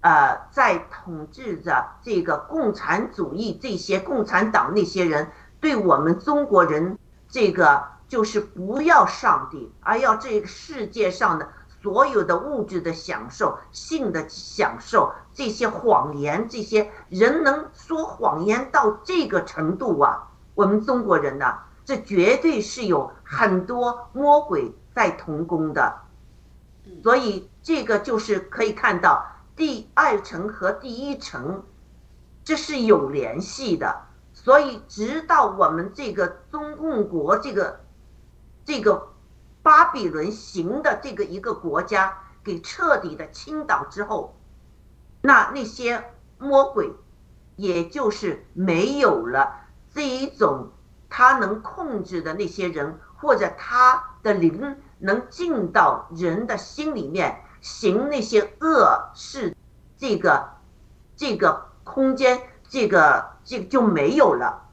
呃，在统治着这个共产主义，这些共产党那些人对我们中国人，这个就是不要上帝，而要这个世界上的所有的物质的享受、性的享受、这些谎言，这些人能说谎言到这个程度啊？我们中国人呢，这绝对是有很多魔鬼在同工的，所以这个就是可以看到第二层和第一层，这是有联系的。所以直到我们这个中共国这个这个巴比伦型的这个一个国家给彻底的倾倒之后，那那些魔鬼也就是没有了。这一种他能控制的那些人，或者他的灵能进到人的心里面行那些恶事，这个这个空间，这个这个就没有了。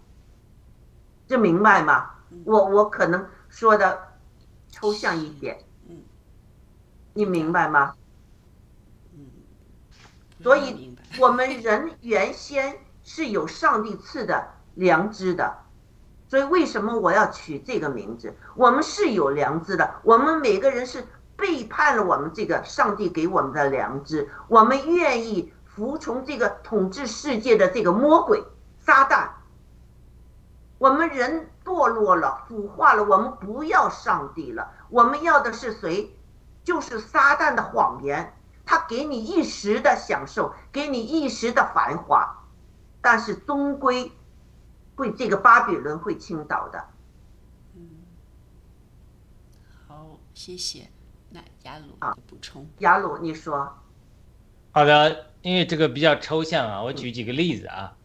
这明白吗？我我可能说的抽象一点，你明白吗？所以我们人原先是有上帝赐的。良知的，所以为什么我要取这个名字？我们是有良知的，我们每个人是背叛了我们这个上帝给我们的良知，我们愿意服从这个统治世界的这个魔鬼撒旦。我们人堕落了，腐化了，我们不要上帝了，我们要的是谁？就是撒旦的谎言，他给你一时的享受，给你一时的繁华，但是终归。会这个巴比伦会倾倒的。嗯，好，谢谢。那雅鲁啊补充，雅鲁你说。好的，因为这个比较抽象啊，我举几个例子啊，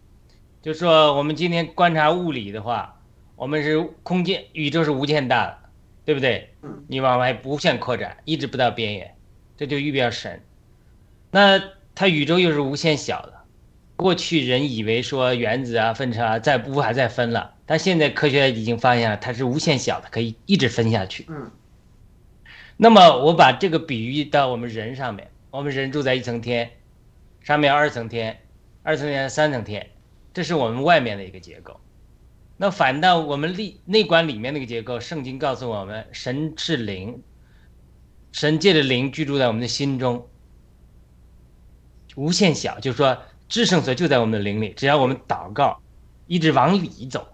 就说我们今天观察物理的话，我们是空间宇宙是无限大的，对不对？嗯。你往外无限扩展，一直不到边缘，这就预表神。那它宇宙又是无限小的。过去人以为说原子啊、分子啊再无法再分了，但现在科学已经发现了它是无限小的，可以一直分下去。嗯。那么我把这个比喻到我们人上面，我们人住在一层天，上面二层天，二层天三层天，这是我们外面的一个结构。那反倒我们内内观里面那个结构，圣经告诉我们，神是灵，神界的灵居住在我们的心中，无限小，就是说。至圣所就在我们的灵里，只要我们祷告，一直往里走，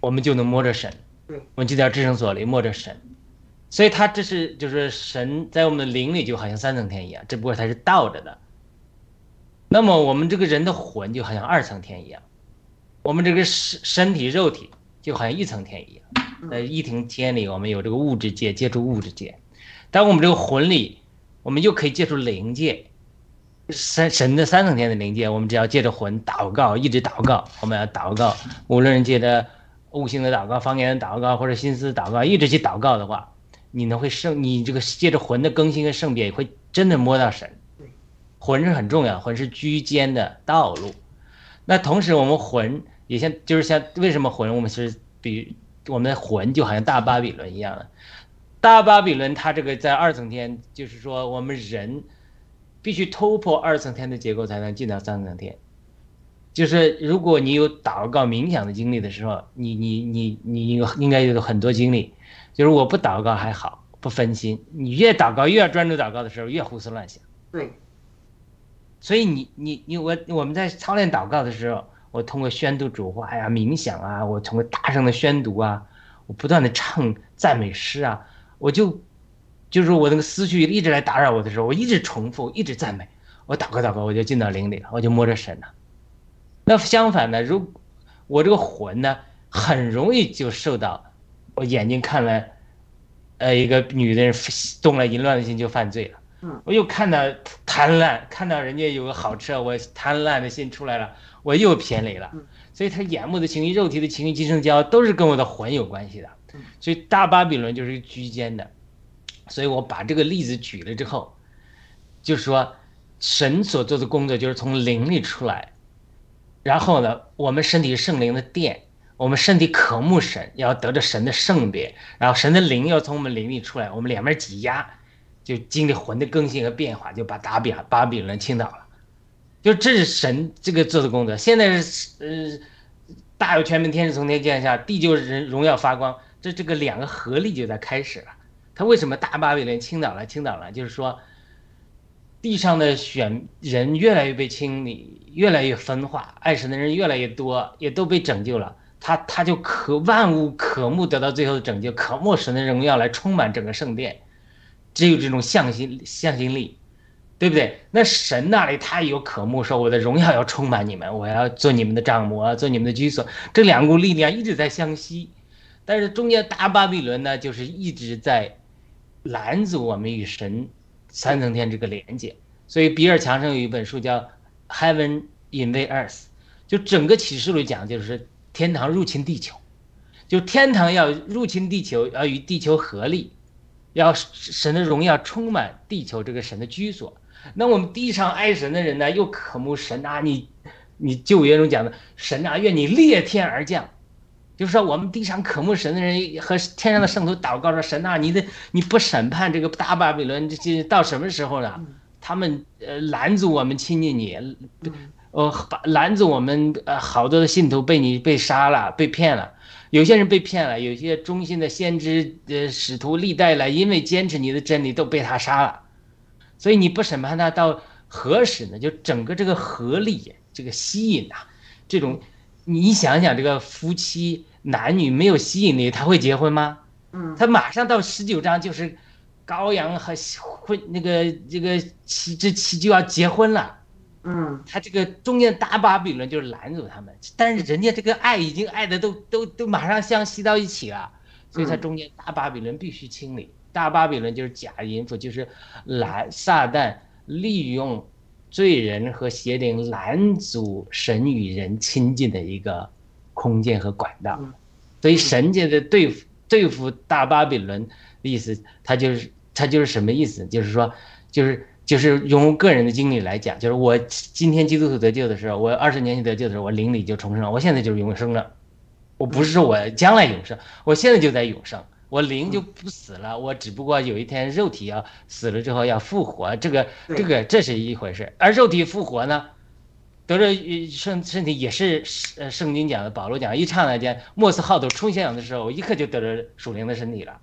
我们就能摸着神。我们就在至圣所里摸着神。所以，他这是就是神在我们的灵里，就好像三层天一样，只不过它是倒着的。那么，我们这个人的魂就好像二层天一样，我们这个身身体肉体就好像一层天一样。在一层天里，我们有这个物质界接触物质界，但我们这个魂里，我们又可以接触灵界。神神的三层天的灵界，我们只要借着魂祷告，一直祷告。我们要祷告，无论借着悟性的祷告、方言的祷告或者心思祷告，一直去祷告的话，你能会圣，你这个借着魂的更新跟圣变，会真的摸到神。魂是很重要，魂是居间的道路。那同时，我们魂也像，就是像为什么魂，我们是比我们的魂就好像大巴比伦一样的。大巴比伦它这个在二层天，就是说我们人。必须突破二层天的结构才能进到三层天，就是如果你有祷告冥想的经历的时候，你你你你应该有很多经历，就是我不祷告还好，不分心，你越祷告越要专注祷告的时候越胡思乱想。对。所以你你你我我们在操练祷告的时候，我通过宣读主话呀、冥想啊，我通过大声的宣读啊，我不断的唱赞美诗啊，我就。就是我那个思绪一直来打扰我的时候，我一直重复，一直赞美，我祷告祷告，我就进到灵里了，我就摸着神了。那相反呢，如我这个魂呢，很容易就受到我眼睛看了，呃，一个女的人动了淫乱的心就犯罪了。嗯，我又看到贪婪，看到人家有个好车，我贪婪的心出来了，我又偏离了。所以他眼目的情欲、肉体的情绪、精神交都是跟我的魂有关系的。所以大巴比伦就是居间的。所以我把这个例子举了之后，就是说神所做的工作就是从灵里出来，然后呢，我们身体是圣灵的殿，我们身体渴慕神，要得着神的圣别，然后神的灵要从我们灵里出来，我们两边挤压，就经历魂的更新和变化，就把大比巴比伦倾倒了。就这是神这个做的工作。现在是呃，大有全民天使从天降下，地就是人荣耀发光，这这个两个合力就在开始了。他为什么大巴比伦倾倒了？倾倒了，就是说，地上的选人越来越被清理，越来越分化，爱神的人越来越多，也都被拯救了。他他就可万物渴慕得到最后的拯救，渴慕神的荣耀来充满整个圣殿，只有这种向心向心力，对不对？那神那里他有渴慕，说我的荣耀要充满你们，我要做你们的帐幕，做你们的居所。这两股力量一直在相吸，但是中间大巴比伦呢，就是一直在。拦阻我们与神三层天这个连接，所以比尔强生有一本书叫《Heaven Invade Earth》，就整个启示录讲就是天堂入侵地球，就天堂要入侵地球，要与地球合力，要神的荣耀充满地球这个神的居所。那我们地上爱神的人呢，又渴慕神啊，你你旧约中讲的神啊，愿你裂天而降。就是说，我们地上渴慕神的人和天上的圣徒祷告说：“神啊，你的你不审判这个大巴比伦，这这到什么时候呢？他们呃拦阻我们亲近你，呃把拦阻我们呃好多的信徒被你被杀了，被骗了。有些人被骗了，有些忠心的先知呃使徒历代了，因为坚持你的真理都被他杀了。所以你不审判他到何时呢？就整个这个合力，这个吸引呐，这种。”你想想，这个夫妻男女没有吸引力，他会结婚吗？嗯，他马上到十九章就是羔羊和婚那个这个妻这妻就要结婚了。嗯，他这个中间大巴比伦就是拦阻他们，但是人家这个爱已经爱的都都都马上相吸到一起了，所以他中间大巴比伦必须清理。大巴比伦就是假淫妇，就是拦撒旦利用。罪人和邪灵拦阻神与人亲近的一个空间和管道，所以神界的对付对付大巴比伦的意思，他就是他就是什么意思？就是说，就是就是用个人的经历来讲，就是我今天基督徒得救的时候，我二十年前得救的时候，我灵里就重生了，我现在就是永生了，我不是说我将来永生，我现在就在永生。我灵就不死了，我只不过有一天肉体要死了之后要复活，这个这个这是一回事。而肉体复活呢，得着身身体也是呃圣经讲的，保罗讲，一刹那间莫斯号头出现的时候，我一刻就得着属灵的身体了。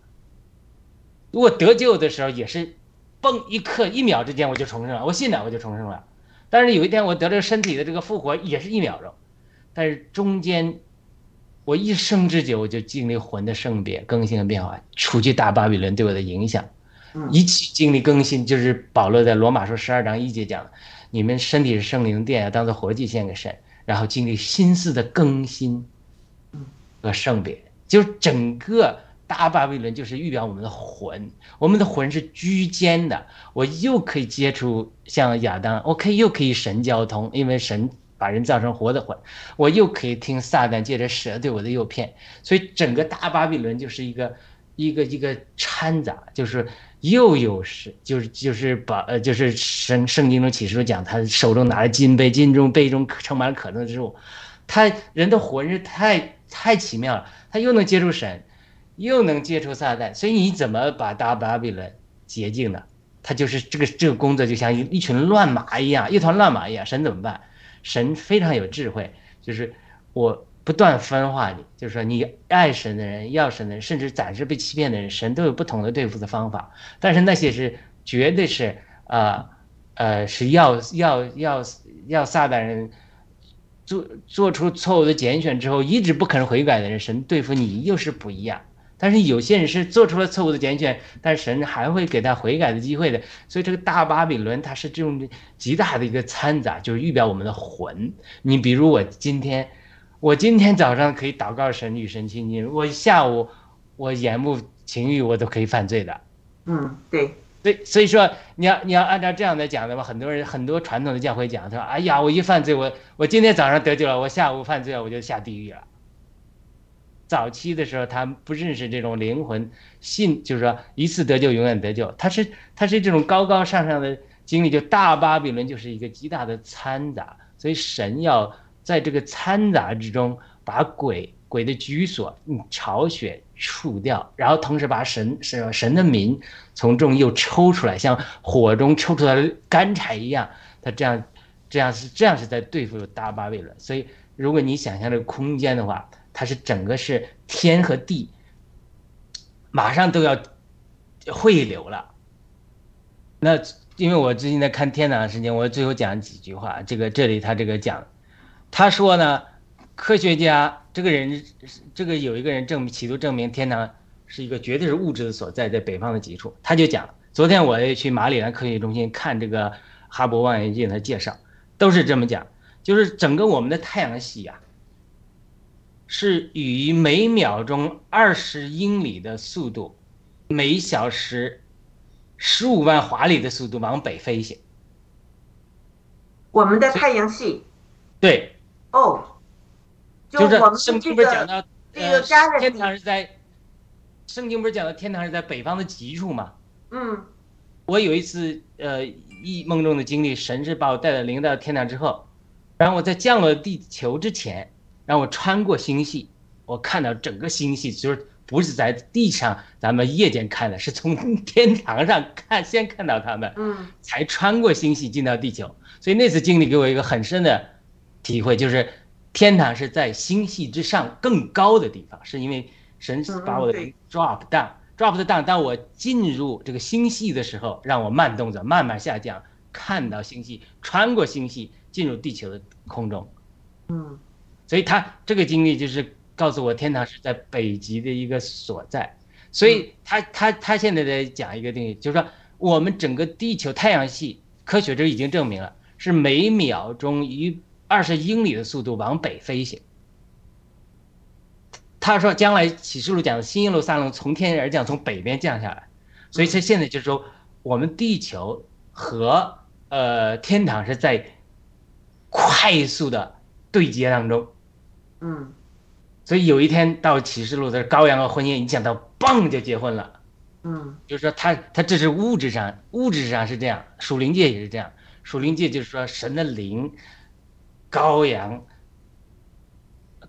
如果得救的时候也是，蹦一刻一秒之间我就重生了，我信了我就重生了。但是有一天我得了身体的这个复活也是一秒钟，但是中间。我一生之久，我就经历魂的圣别、更新和变化，除去大巴比伦对我的影响，一起经历更新，就是保罗在罗马书十二章一节讲的：你们身体是圣灵的殿，要当做活祭献给神，然后经历心思的更新和圣别。就整个大巴比伦就是预表我们的魂，我们的魂是居间的，我又可以接触像亚当，我可以又可以神交通，因为神。把人造成活的魂，我又可以听撒旦借着蛇对我的诱骗，所以整个大巴比伦就是一个一个一个掺杂，就是又有是就是就是把呃就是圣圣经中启示录讲他手中拿着金杯，金中杯中盛满了可乐之物，他人的魂是太太奇妙了，他又能接触神，又能接触撒旦，所以你怎么把大巴比伦洁净呢？他就是这个这个工作就像一一群乱麻一样，一团乱麻一样，神怎么办？神非常有智慧，就是我不断分化你，就是说你爱神的人、要神的人，甚至暂时被欺骗的人，神都有不同的对付的方法。但是那些是绝对是呃呃是要要要要撒旦人做做出错误的拣选之后，一直不肯悔改的人，神对付你又是不一样。但是有些人是做出了错误的拣选，但神还会给他悔改的机会的。所以这个大巴比伦它是这种极大的一个掺杂，就是预表我们的魂。你比如我今天，我今天早上可以祷告神与神亲近，我下午我眼目情欲我都可以犯罪的。嗯，对，对，所以说你要你要按照这样的讲的话，很多人很多传统的教会讲他说，哎呀，我一犯罪，我我今天早上得救了，我下午犯罪了，我就下地狱了。早期的时候，他不认识这种灵魂信，就是说一次得救永远得救。他是他是这种高高上上的经历，就大巴比伦就是一个极大的掺杂，所以神要在这个掺杂之中把鬼鬼的居所嗯巢穴除掉，然后同时把神神神的民从中又抽出来，像火中抽出来的干柴一样。他这样这样是这样是在对付大巴比伦。所以如果你想象这个空间的话。它是整个是天和地，马上都要汇流了。那因为我最近在看《天堂》的时间，我最后讲几句话。这个这里他这个讲，他说呢，科学家这个人，这个有一个人证企图证明天堂是一个绝对是物质的所在，在北方的极处。他就讲，昨天我也去马里兰科学中心看这个哈勃望远镜的介绍，都是这么讲，就是整个我们的太阳系呀、是以每秒钟二十英里的速度，每小时十五万华里的速度往北飞行。我们的太阳系对，哦，就是我们圣经不是讲到，这个呃天堂是在，圣经不是讲到天堂是在北方的极处吗？嗯我有一次呃一梦中的经历，神是把我带到领到天堂之后，然后我在降落地球之前，让我穿过星系，我看到整个星系，就是不是在地上咱们夜间看的，是从天堂上看，先看到他们，嗯才穿过星系进到地球。所以那次经历给我一个很深的体会，就是天堂是在星系之上更高的地方，是因为神嗯把我的对 drop down。drop 的 down，当我进入这个星系的时候，让我慢动作，慢慢下降，看到星系，穿过星系，进入地球的空中。嗯所以他这个经历就是告诉我，天堂是在北极的一个所在。所以他他他现在在讲一个定义，就是说我们整个地球太阳系科学这已经证明了，是每秒钟以二十英里的速度往北飞行。他说，将来启示录讲的新耶路撒冷从天而降，从北边降下来，所以他现在就是说，我们地球和呃天堂是在快速的对接当中。嗯所以有一天到启示录的羔羊和婚宴一讲到，嘣就结婚了。嗯就是说他他这是物质上，物质上是这样，属灵界也是这样。属灵界就是说神的灵，羔羊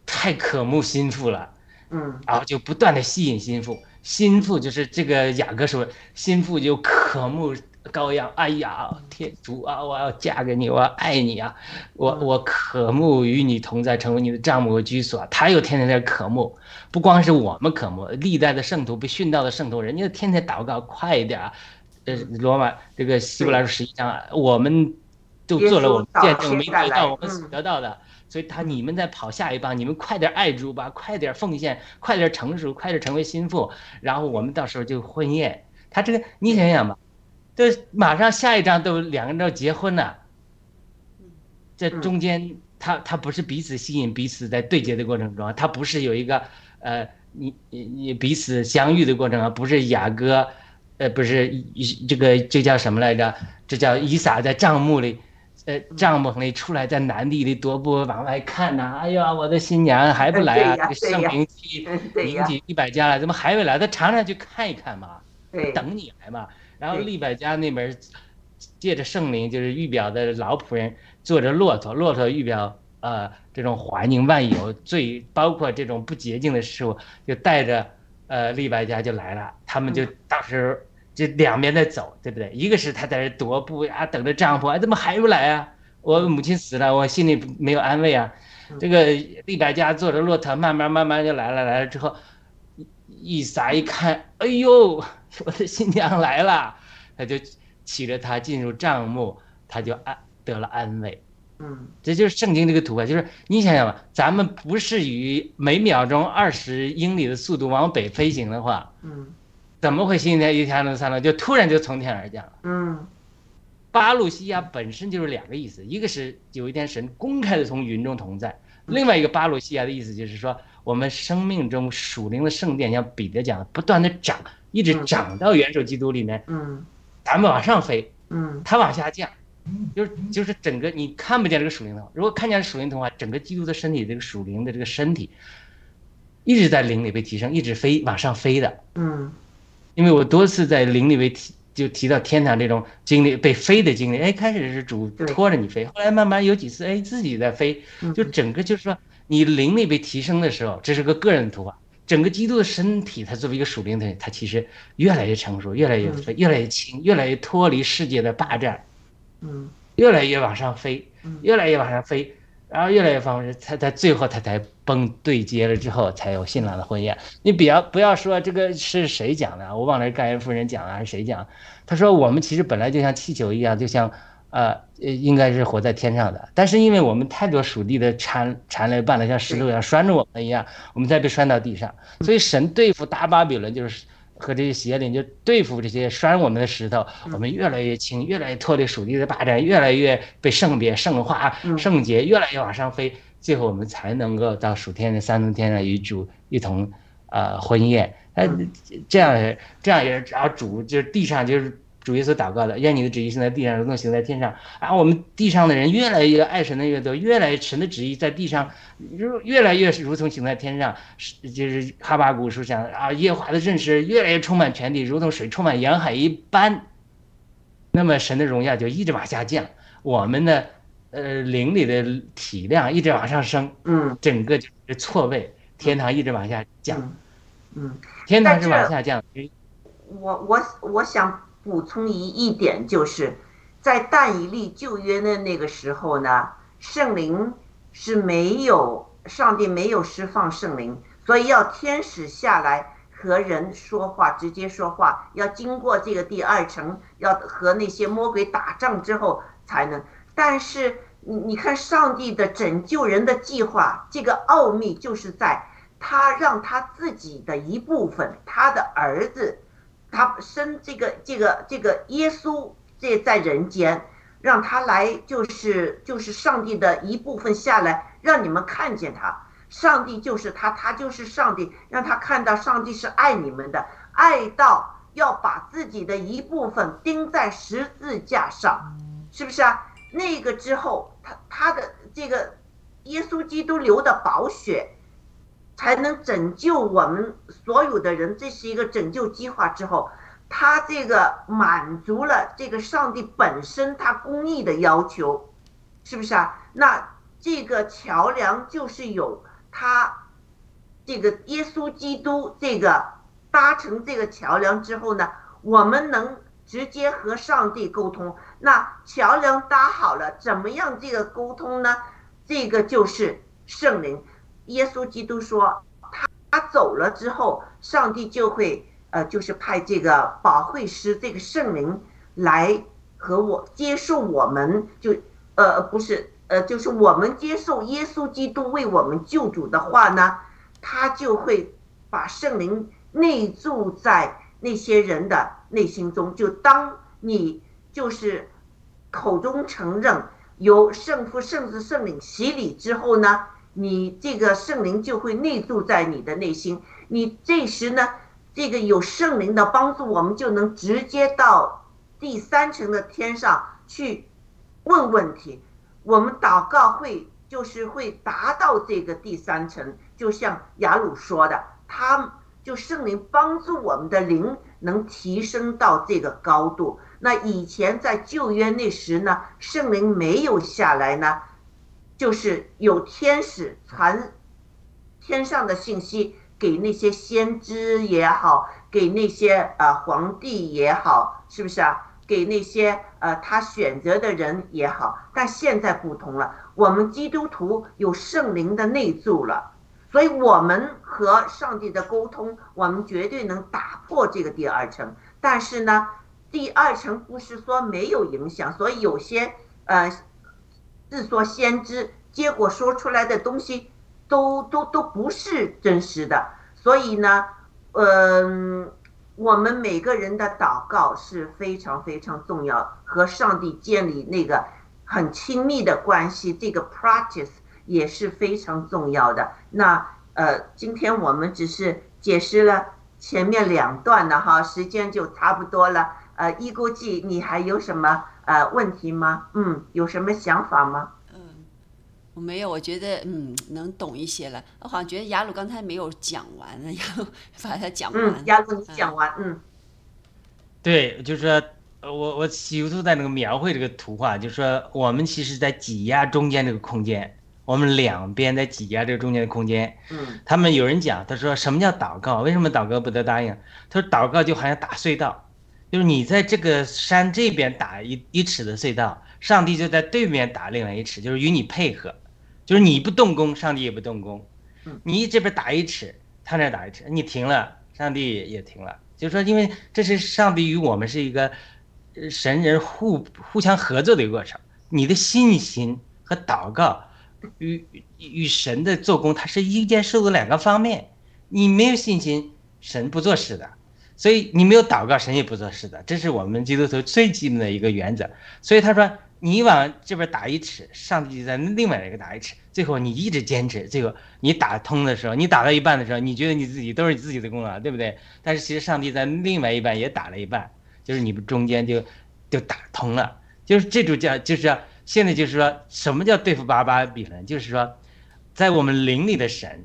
太渴慕心腹了，嗯然后就不断的吸引心腹。心腹就是这个雅各说，心腹就渴慕羔羊。哎呀，天主啊，我要嫁给你，我要爱你啊，我我渴慕与你同在，成为你的丈母和居所。他又天天在渴慕，不光是我们渴慕，历代的圣徒被殉道的圣徒，人家天天祷告，快一点啊！呃，罗马这个希伯来书十一章啊，我们都做了我们见证，没得到我们所得到的。所以他你们在跑下一棒，你们快点爱主吧，快点奉献，快点成熟，快点成为心腹，然后我们到时候就婚宴。他这个你想想吧，这马上下一章都两个人都结婚了，这中间他他不是彼此吸引，彼此在对接的过程中，他不是有一个呃你你你彼此相遇的过程啊，不是雅各，呃不是这个这叫什么来着？这叫以撒在帐幕里。呃，帐篷里出来，在南地里踱步往外看呐、哎呀，我的新娘还不来啊？这个圣灵期对呀引起利百家了，怎么还没来？他常常去看一看嘛，等你来嘛。然后对利百家那边借着圣灵，就是玉表的老仆人坐着骆驼，骆驼玉表呃这种环境万有最包括这种不洁净的事物，就带着呃利百家就来了，他们就当时就两边在走，对不对？一个是他在这踱步呀，等着丈夫，哎，怎么还不来啊？我母亲死了，我心里没有安慰啊。这个利百家坐着骆驼，慢慢慢慢就来了，来了之后，一撒一看，哎呦，我的新娘来了，他就骑着它进入帐幕，他就安得了安慰。嗯这就是圣经这个图啊，就是你想想吧，咱们不是以每秒钟二十英里的速度往北飞行的话，嗯怎么会新天一天能三了，就突然就从天而降了？嗯巴路西亚本身就是两个意思，一个是有一天神公开的从云中同在，另外一个巴路西亚的意思就是说，我们生命中属灵的圣殿，像彼得讲的，不断的长，一直长到元首基督里面，嗯咱们往上飞，嗯它往下降，就是就是整个你看不见这个属灵的话，如果看见属灵的话，整个基督的身体这个属灵的这个身体，一直在灵里被提升，一直飞往上飞的。嗯因为我多次在灵里被提就提到天堂这种经历，被飞的经历。哎，开始是主拖着你飞，后来慢慢有几次哎自己在飞，嗯，就整个就是说你灵力被提升的时候，这是个个人图画。整个基督的身体，它作为一个属灵的，它其实越来越成熟，越来越飞，越来越轻，越来越脱离世界的霸占，嗯越来越往上飞嗯，越来越往上飞，然后越来越方式，它它最后它才崩对接了之后，才有新郎的婚宴。你不要不要说这个是谁讲的，我忘了是盖恩夫人讲的还是谁讲？他说我们其实本来就像气球一样，就像呃应该是活在天上的，但是因为我们太多属地的缠缠了绊了，像石头一样拴着我们一样，我们再被拴到地上。所以神对付大巴比伦就是和这些邪灵，就对付这些拴我们的石头，我们越来越轻，越来越脱离属地的霸占，越来越被圣别、圣化、圣洁，越来越往上飞。最后我们才能够到属天的三重天上与主一同，呃，婚宴。哎，这样这样也是，只要主就是地上就是主耶稣祷告的，愿你的旨意行在地上，如同行在天上。啊，我们地上的人越来越爱神的越多，越来越神的旨意在地上，如越来越是如同行在天上。是就是哈巴谷书讲啊，耶和华的认识越来越充满全地，如同水充满洋海一般。那么神的荣耀就一直往下降，我们的？呃，灵里的体量一直往上升，嗯，整个就是错位，天堂一直往下降，嗯，天堂是往下降。我我我想补充一一点，就是在但以利旧约的那个时候呢，圣灵是没有，上帝没有释放圣灵，所以要天使下来和人说话，直接说话，要经过这个第二层，要和那些魔鬼打仗之后才能。但是你你看，上帝的拯救人的计划，这个奥秘就是在他让他自己的一部分，他的儿子，他生这个这个这个耶稣这在人间，让他来就是就是上帝的一部分下来，让你们看见他，上帝就是他，他就是上帝，让他看到上帝是爱你们的，爱到要把自己的一部分钉在十字架上，是不是啊？那个之后，他他的这个耶稣基督流的宝血，才能拯救我们所有的人。这是一个拯救计划之后，他这个满足了这个上帝本身他公义的要求，是不是啊？那这个桥梁就是有他这个耶稣基督这个搭成这个桥梁之后呢，我们能。直接和上帝沟通，那桥梁搭好了，怎么样这个沟通呢？这个就是圣灵。耶稣基督说，他走了之后，上帝就会呃，就是派这个保惠师，这个圣灵来和我接受我们，就呃不是呃，就是我们接受耶稣基督为我们救主的话呢，他就会把圣灵内住在。那些人的内心中，就当你就是口中承认由圣父、圣子、圣灵洗礼之后呢，你这个圣灵就会内住在你的内心。你这时呢，这个有圣灵的帮助，我们就能直接到第三层的天上去问问题。我们祷告会就是会达到这个第三层，就像雅鲁说的，他。就圣灵帮助我们的灵能提升到这个高度。那以前在旧约那时呢，圣灵没有下来呢，就是有天使传天上的信息给那些先知也好，给那些呃皇帝也好，是不是啊？给那些呃他选择的人也好。但现在不同了，我们基督徒有圣灵的内助了。所以，我们和上帝的沟通，我们绝对能打破这个第二层。但是呢，第二层不是说没有影响。所以有些呃自说先知，结果说出来的东西都都都不是真实的。所以呢，嗯，我们每个人的祷告是非常非常重要，和上帝建立那个很亲密的关系，这个 practice。也是非常重要的。那呃，今天我们只是解释了前面两段的哈，时间就差不多了。呃，一估计你还有什么呃问题吗？嗯，有什么想法吗？嗯，我没有，我觉得嗯能懂一些了。我好像觉得雅鲁刚才没有讲完呢，雅鲁把它讲完。嗯，雅鲁你讲完，嗯。对，就是说，我我企图在那个描绘这个图画，就是说我们其实在挤压中间这个空间。我们两边在挤压这个中间的空间。嗯，他们有人讲，他说什么叫祷告？为什么祷告不得答应？他说祷告就好像打隧道，就是你在这个山这边打一一尺的隧道，上帝就在对面打另外一尺，就是与你配合，就是你不动工，上帝也不动工。你这边打一尺，他那打一尺，你停了，上帝也停了。就是说，因为这是上帝与我们是一个神人互互相合作的一个过程。你的信心和祷告与与神的做工，它是一件事的两个方面。你没有信心，神不做事的；所以你没有祷告，神也不做事的。这是我们基督徒最基本的一个原则。所以他说。你往这边打一尺，上帝就在另外一个打一尺。最后你一直坚持，最后你打通的时候，你打到一半的时候，你觉得你自己都是你自己的功劳，对不对？但是其实上帝在另外一半也打了一半，就是你们中间就就打通了。就是这种叫，就是现在就是说什么叫对付巴巴比伦？就是说，在我们灵里的神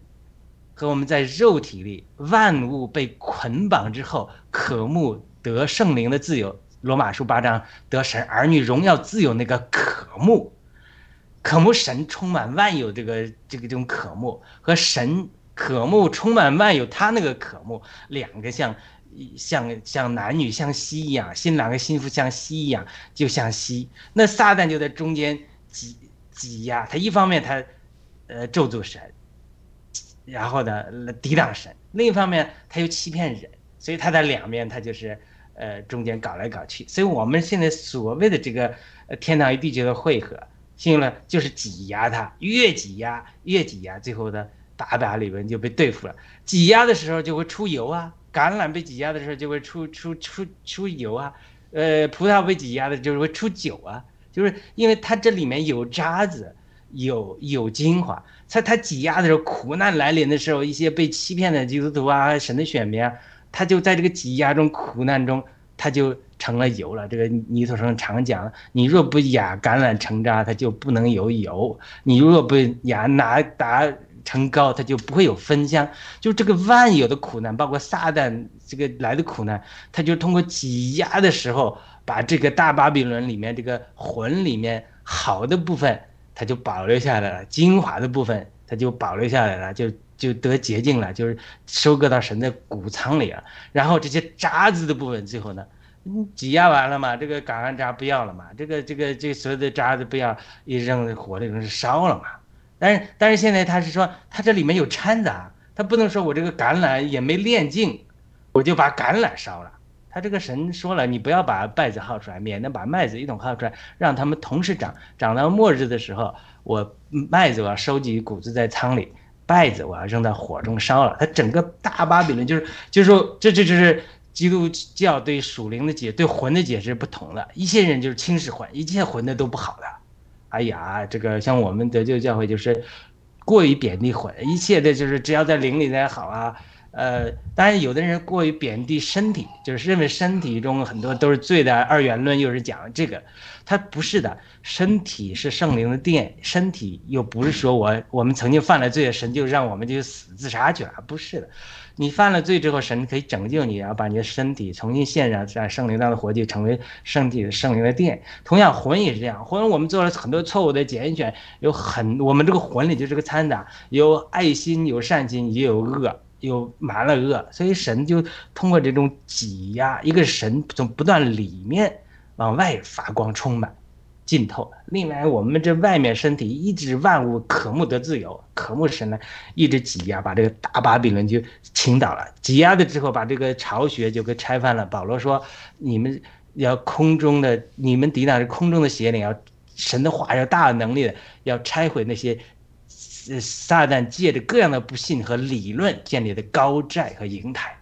和我们在肉体里万物被捆绑之后，渴慕得圣灵的自由。罗马书八章得神儿女荣耀自有那个渴慕，渴慕神充满万有这个这个这种渴慕和神渴慕充满万有他那个渴慕两个像像像男女像吸一样，新郎和新妇像吸一样，就像吸。那撒旦就在中间挤挤压他，一方面他呃咒诅神，然后呢抵挡神；另一方面他又欺骗人，所以他在两面他就是。呃，中间搞来搞去，所以我们现在所谓的这个呃天堂与地球的汇合，信了就是挤压它，越挤压越挤压，最后的大把理论就被对付了。挤压的时候就会出油啊，橄榄被挤压的时候就会出出出出油啊，呃，葡萄被挤压的就是会出酒啊，就是因为它这里面有渣子，有有精华。在它挤压的时候，苦难来临的时候，一些被欺骗的基督徒啊，神的选民啊。他就在这个挤压中、苦难中，他就成了油了。这个尼托生常讲：你若不压橄榄成渣，它就不能有油；你若不压拿达成膏，它就不会有分香。就这个万有的苦难，包括撒旦这个来的苦难，他就通过挤压的时候，把这个大巴比伦里面这个魂里面好的部分，他就保留下来了；精华的部分，他就保留下来了。就。就得洁净了，就是收割到神的谷仓里了。然后这些渣子的部分，最后呢，挤压完了嘛，这个橄榄渣不要了嘛，这个这个这所有的渣子不要，一扔火里扔是烧了嘛。但是但是现在他是说，他这里面有掺杂，他不能说我这个橄榄也没炼净，我就把橄榄烧了。他这个神说了，你不要把稗子耗出来，免得把麦子一同耗出来，让他们同时长，长到末日的时候，我麦子我要收集谷子在仓里。稗子我要扔在火中烧了，他整个大巴比伦就是就是说，这这就是基督教对属灵的解对魂的解释不同的。一些人就是轻视魂，一切魂的都不好的。哎呀，这个像我们得救教会就是过于贬低魂，一切的就是只要在灵里才好啊。呃，当然有的人过于贬低身体，就是认为身体中很多都是罪的。二元论又是讲这个，他不是的。身体是圣灵的殿，身体又不是说我我们曾经犯了罪，神就让我们就死自杀去了，不是的。你犯了罪之后，神可以拯救你，然后把你的身体重新献上，在圣灵当中活祭，成为身体的圣灵的殿。同样，魂也是这样，魂我们做了很多错误的拣选，有很我们这个魂里就是个掺杂，有爱心，有善心，也有恶，又满了恶，所以神就通过这种挤压，一个神从不断里面往外发光，充满。浸透。另外，我们这外面身体一直万物渴慕得自由，渴慕神呢，一直挤压，把这个大巴比伦就倾倒了。挤压的之后，把这个巢穴就给拆翻了。保罗说：“你们要空中的，你们抵挡着空中的邪灵，要神的话要大能力的，要拆毁那些撒旦借着各样的不信和理论建立的高寨和营台。”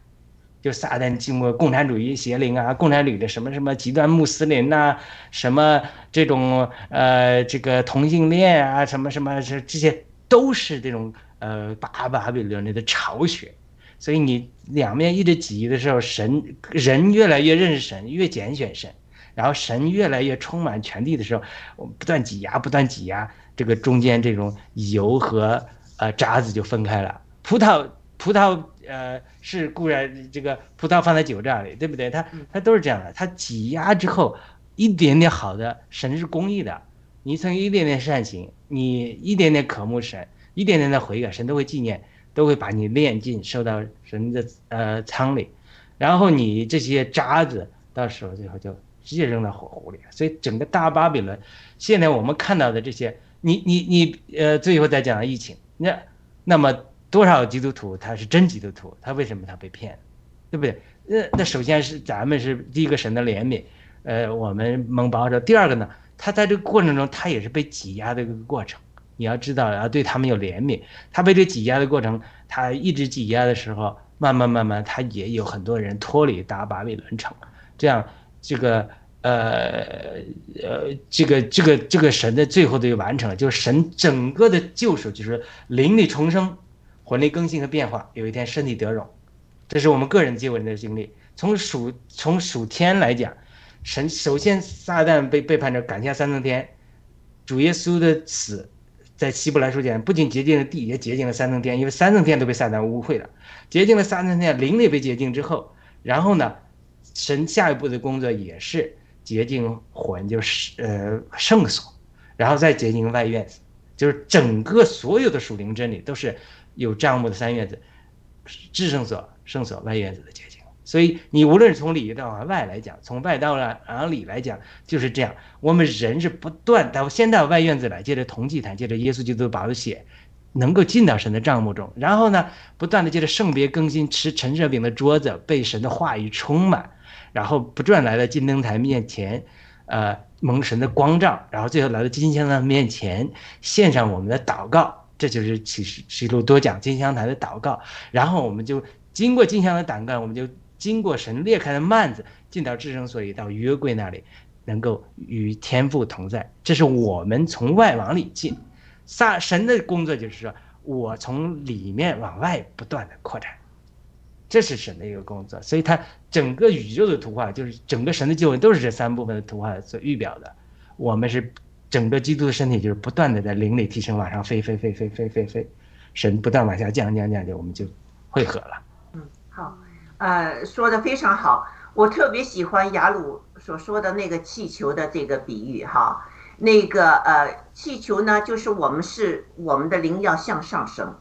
就撒旦经过共产主义邪灵啊，共产主义的什么什么极端穆斯林呐，什么这种呃这个同性恋啊，什么什么这这些都是这种呃巴巴比伦的巢穴，所以你两面一直挤的时候，神人越来越认识神，越拣选神，然后神越来越充满全地的时候，我们不断挤压，不断挤压，这个中间这种油和呃渣子就分开了，葡萄葡萄。呃，是固然这个葡萄放在酒榨里，对不对？它它都是这样的。它挤压之后，一点点好的，神是公义的。你从一点点善行，你一点点渴慕神，一点点的悔改，神都会纪念，都会把你炼尽，收到神的呃仓里。然后你这些渣子，到时候最后就直接扔到火湖里。所以整个大巴比伦，现在我们看到的这些，你你你呃，最后再讲到疫情，那那么。多少基督徒他是真基督徒，他为什么他被骗，对不对？那那首先是咱们是第一个神的怜悯，呃，我们蒙保守。第二个呢，他在这个过程中他也是被挤压的一个过程。你要知道，要对他们有怜悯。他被这挤压的过程，他一直挤压的时候，慢慢慢慢，他也有很多人脱离达巴比伦城，这样这个。呃呃，这个这个这个神的最后的完成了，就是神整个的救赎，就是灵力重生、魂力更新和变化，有一天身体得荣，这是我们个人救恩的经历。从属从属天来讲，神首先撒旦被背叛者赶下三层天，主耶稣的死，在希伯来书讲不仅洁净了地，也洁净了三层天，因为三层天都被撒旦污秽了，洁净了三层天，灵力被洁净之后，然后呢，神下一步的工作也是。洁净魂就是呃圣所，然后再洁净外院子，就是整个所有的属灵真理都是有账目的三院子，至圣所、圣所、外院子的洁净。所以你无论是从里到外来讲，从外到往里来讲，就是这样。我们人是不断到先到外院子来，借着同祭坛，借着耶稣基督宝血，能够进到神的账目中，然后呢，不断的借着圣别更新，吃陈设饼的桌子，被神的话语充满。然后不断来到金灯台面前，呃，蒙神的光照，然后最后来到金香坛面前，献上我们的祷告，这就是启示启录多讲金香台的祷告。然后我们就经过金香的胆干，我们就经过神裂开的幔子，进到至圣所里，到约柜那里，能够与天父同在。这是我们从外往里进，撒神的工作就是说我从里面往外不断的扩展。这是神的一个工作，所以它整个宇宙的图画，就是整个神的救恩，都是这三部分的图画所预表的。我们是整个基督的身体，就是不断的在灵里提升，往上飞飞飞飞飞飞飞，神不断往下降降降降，我们就汇合了。嗯，好，呃，说的非常好，我特别喜欢雅鲁所说的那个气球的这个比喻哈，那个呃，气球呢，就是我们是我们的灵要向上升，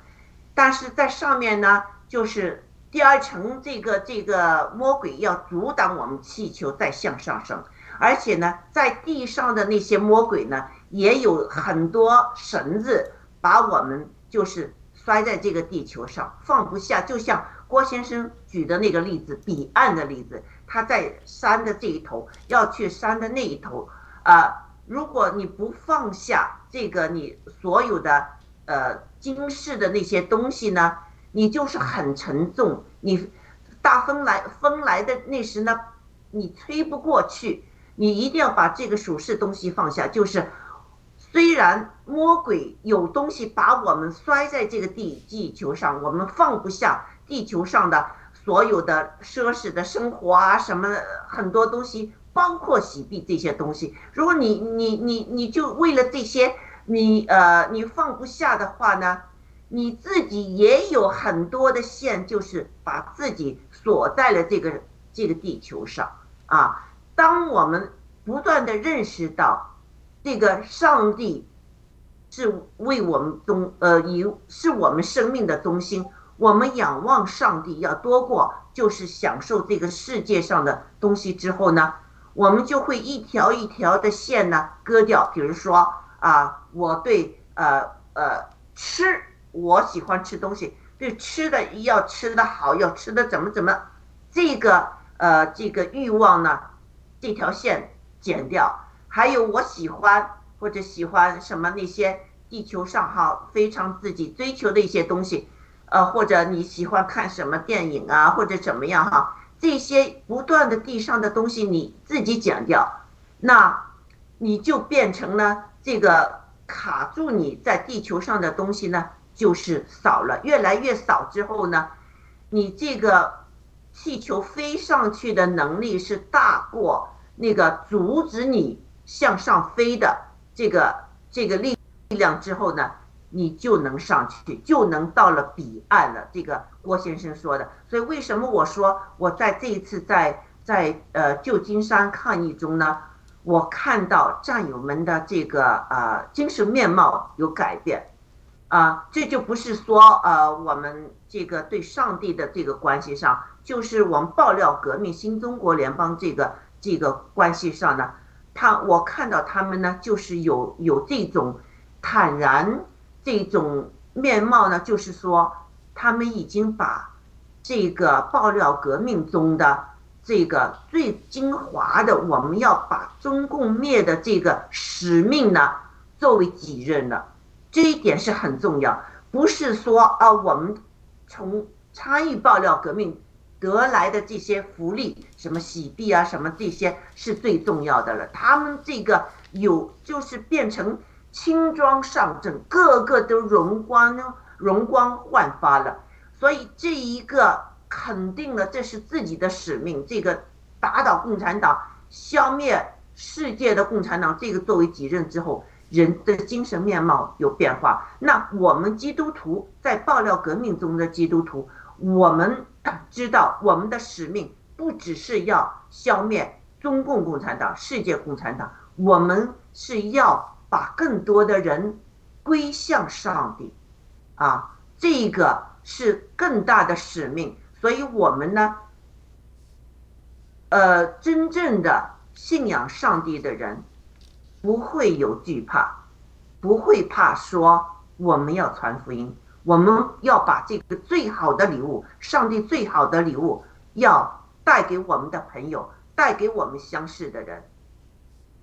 但是在上面呢，就是。第二层，这个这个魔鬼要阻挡我们气球再向上升，而且呢，在地上的那些魔鬼呢，也有很多绳子把我们就是摔在这个地球上放不下。就像郭先生举的那个例子，彼岸的例子，他在山的这一头要去山的那一头啊，如果你不放下这个你所有的呃今世的那些东西呢？你就是很沉重，你大风来风来的那时呢，你吹不过去，你一定要把这个属世东西放下。就是虽然魔鬼有东西把我们摔在这个地地球上，我们放不下地球上的所有的奢侈的生活啊，什么很多东西，包括洗币这些东西。如果你你你你就为了这些，你呃你放不下的话呢？你自己也有很多的线，就是把自己锁在了这个这个地球上啊。当我们不断的认识到这个上帝是为我们中呃以是我们生命的中心，我们仰望上帝要多过就是享受这个世界上的东西之后呢，我们就会一条一条的线呢割掉。比如说啊，我对呃呃吃。我喜欢吃东西，对吃的要吃的好，要吃的怎么怎么，这个呃这个欲望呢，这条线剪掉。还有我喜欢或者喜欢什么那些地球上哈非常自己追求的一些东西，呃或者你喜欢看什么电影啊或者怎么样哈，这些不断的地上的东西你自己剪掉，那你就变成了这个卡住你在地球上的东西呢。就是少了，越来越少之后呢，你这个气球飞上去的能力是大过那个阻止你向上飞的这个这个力力量之后呢，你就能上去，就能到了彼岸了。这个郭先生说的，所以为什么我说我在这一次在在呃旧金山抗议中呢，我看到战友们的这个呃精神面貌有改变。啊，这就不是说，呃，我们这个对上帝的这个关系上，就是我们爆料革命新中国联邦这个这个关系上呢，他我看到他们呢，就是有有这种坦然这种面貌呢，就是说他们已经把这个爆料革命中的这个最精华的，我们要把中共灭的这个使命呢，作为己任了。这一点是很重要，不是说啊，我们从参与爆料革命得来的这些福利，什么洗币啊，什么这些是最重要的了。他们这个有就是变成轻装上阵，个个都容光容光焕发了。所以这一个肯定了这是自己的使命，这个打倒共产党，消灭世界的共产党，这个作为己任之后。人的精神面貌有变化，那我们基督徒在爆料革命中的基督徒，我们知道我们的使命不只是要消灭中共共产党、世界共产党，我们是要把更多的人归向上帝，啊，这个是更大的使命。所以，我们呢，呃，真正的信仰上帝的人。不会有惧怕，不会怕说我们要传福音，我们要把这个最好的礼物，上帝最好的礼物，要带给我们的朋友，带给我们相识的人，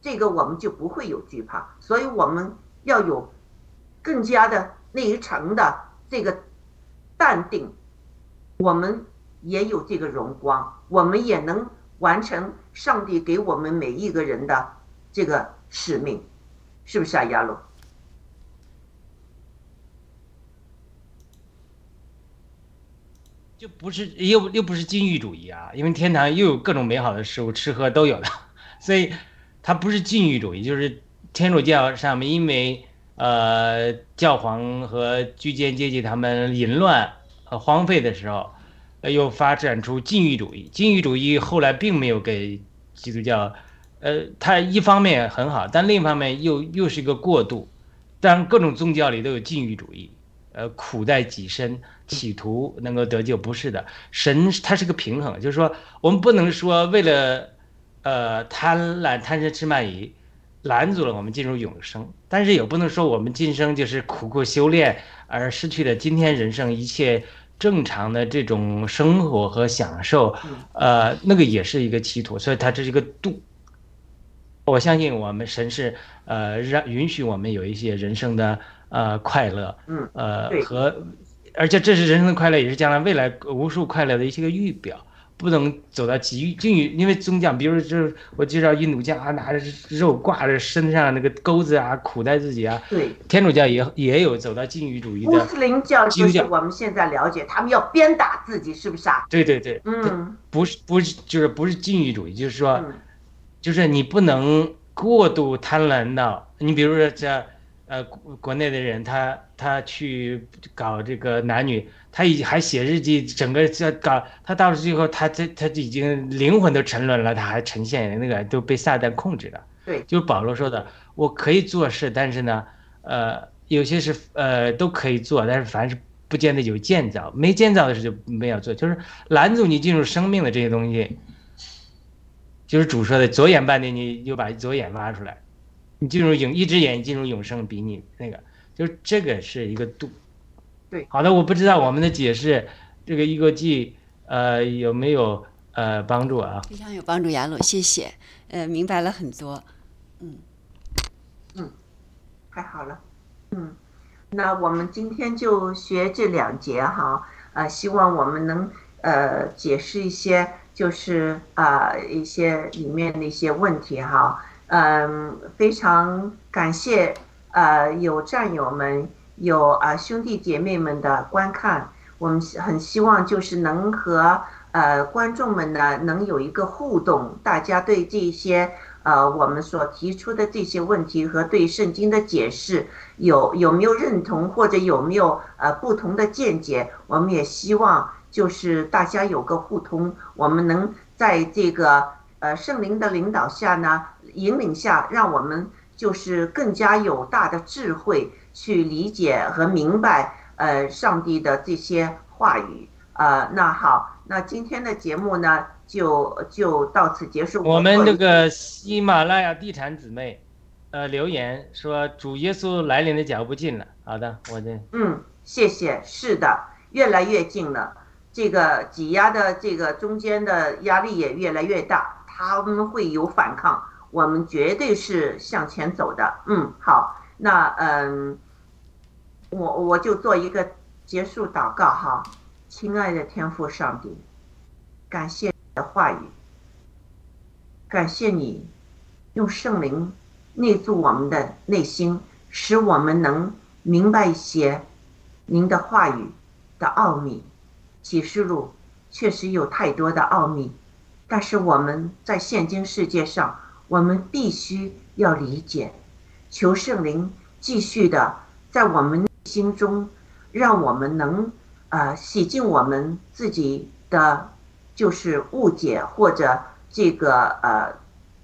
这个我们就不会有惧怕，所以我们要有更加的那一层的这个淡定，我们也有这个荣光，我们也能完成上帝给我们每一个人的这个。使命，是不是啊，亚鲁？就不是又又不是禁欲主义啊，因为天堂又有各种美好的事物，吃喝都有的，所以它不是禁欲主义，就是天主教上面因为呃教皇和居间阶级他们淫乱和荒废的时候，又发展出禁欲主义。禁欲主义后来并没有给基督教。呃，它一方面很好，但另一方面又又是一个过渡。当然，各种宗教里都有禁欲主义，呃，苦在己身，企图能够得救，不是的。神它是个平衡，就是说，我们不能说为了，呃，贪婪、贪嗔痴慢疑，拦阻了我们进入永生，但是也不能说我们今生就是苦苦修炼而失去了今天人生一切正常的这种生活和享受，呃，那个也是一个企图，所以它这是一个度。我相信我们神是，呃，让允许我们有一些人生的呃快乐，嗯，呃和，而且这是人生的快乐，也是将来未来无数快乐的一些个预表。不能走到极欲禁欲，因为宗教，比如就是我介绍印度教啊，拿着肉挂着身上那个钩子啊，苦待自己啊。对，天主教也也有走到禁欲主义的。穆斯林教就是我们现在了解，他们要鞭打自己，是不是啊？对对对，嗯，不是不是就是不是禁欲主义，就是说。就是你不能过度贪婪到，你比如说这，呃，国内的人他他去搞这个男女，他已还写日记，整个这搞他到了最后，他他他已经灵魂都沉沦了，他还呈现那个都被撒旦控制了。对，就是保罗说的，我可以做事，但是呢，呃，有些是呃都可以做，但是凡是不见得有建造，没建造的事就没有做，就是拦阻你进入生命的这些东西。就是主说的左眼半点，你就把左眼挖出来，你进入永一只眼进入永生，比你那个，就是这个是一个度。对，好的，我不知道我们的解释，这个一个记，呃，有没有呃帮助啊？非常有帮助，雅鲁，谢谢，呃，明白了很多，嗯，嗯，太好了，嗯，那我们今天就学这两节哈，呃，希望我们能呃解释一些。就是啊，一些里面的一些问题哈，嗯，非常感谢呃有战友们有啊兄弟姐妹们的观看，我们很希望就是能和呃观众们呢能有一个互动，大家对这些呃我们所提出的这些问题和对圣经的解释有有没有认同或者有没有呃不同的见解，我们也希望。就是大家有个互通，我们能在这个呃圣灵的领导下呢，引领下，让我们就是更加有大的智慧去理解和明白呃上帝的这些话语呃，那好，那今天的节目呢就就到此结束。我们这个喜马拉雅地产姊妹，呃留言说主耶稣来临的脚步近了。好的，我这嗯，谢谢，是的。越来越近了，这个挤压的这个中间的压力也越来越大，他们会有反抗，我们绝对是向前走的。嗯，好，那嗯，我我就做一个结束祷告哈，亲爱的天父上帝，感谢你的话语，感谢你用圣灵内住我们的内心，使我们能明白一些您的话语的奥秘。启示录确实有太多的奥秘，但是我们在现今世界上，我们必须要理解。求圣灵继续的在我们心中，让我们能呃洗净我们自己的就是误解或者这个呃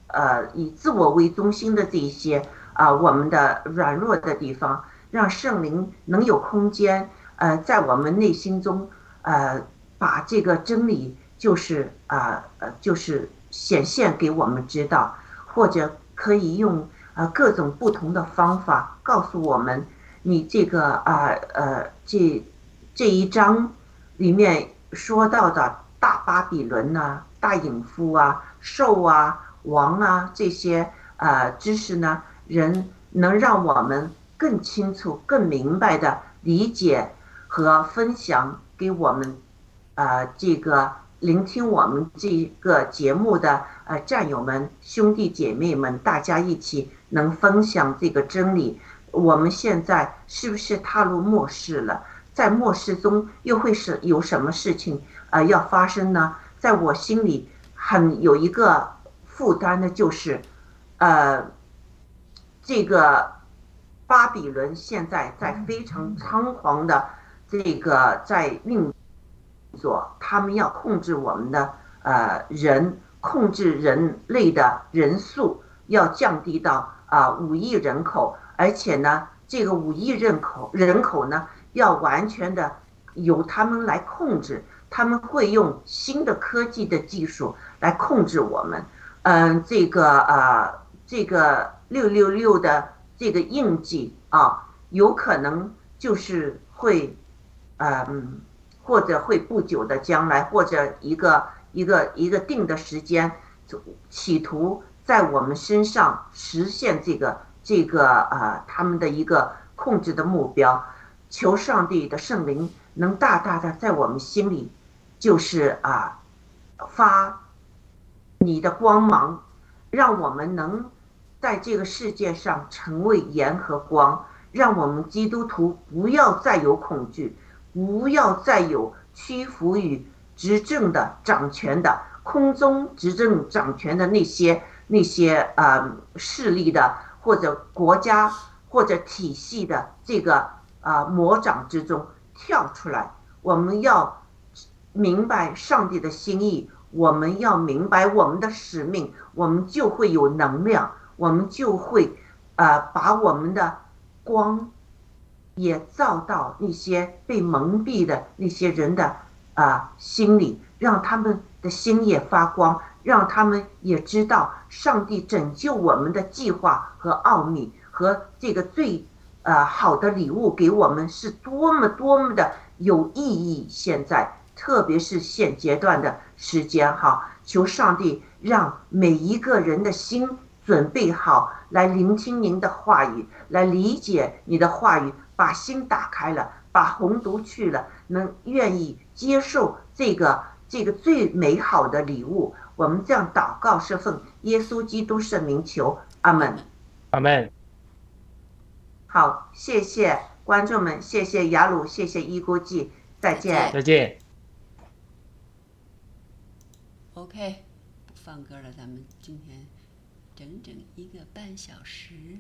呃以自我为中心的这一些啊我们的软弱的地方，让圣灵能有空间呃在我们内心中。呃，把这个真理就是啊呃，就是显现给我们知道，或者可以用呃各种不同的方法告诉我们，你这个啊呃这这一章里面说到的大巴比伦呐、大隐夫啊、兽啊、王啊这些呃知识呢，人能让我们更清楚、更明白的理解和分享。给我们，呃，这个聆听我们这个节目的呃战友们、兄弟姐妹们，大家一起能分享这个真理。我们现在是不是踏入末世了？在末世中又会是有什么事情呃要发生呢？在我心里很有一个负担的就是，呃，这个巴比伦现在在非常猖狂的。这个在运作，他们要控制我们的呃人，控制人类的人数要降低到啊五亿人口，而且呢，这个五亿人口人口呢要完全的由他们来控制，他们会用新的科技的技术来控制我们。嗯，这个呃这个六六六的这个印记啊，有可能就是会。嗯，或者会不久的将来，或者一个一个一个定的时间，企图在我们身上实现这个这个呃他们的一个控制的目标。求上帝的圣灵能大大的在我们心里，就是啊发你的光芒，让我们能在这个世界上成为盐和光，让我们基督徒不要再有恐惧。不要再有屈服于执政的掌权的空中执政掌权的那些那些呃势力的或者国家或者体系的这个啊魔掌之中跳出来。我们要明白上帝的心意，我们要明白我们的使命，我们就会有能量，我们就会呃把我们的光。也照到那些被蒙蔽的那些人的啊心里，让他们的心也发光，让他们也知道上帝拯救我们的计划和奥秘和这个最呃好的礼物给我们是多么多么的有意义。现在，特别是现阶段的时间哈，求上帝让每一个人的心准备好来聆听您的话语，来理解你的话语。把心打开了，把红毒去了，能愿意接受这个这个最美好的礼物。我们这样祷告是奉耶稣基督圣名求，阿门，阿门。好，谢谢观众们，谢谢雅鲁，谢谢一锅记，再见，再见。OK，不放歌了，咱们今天整整一个半小时。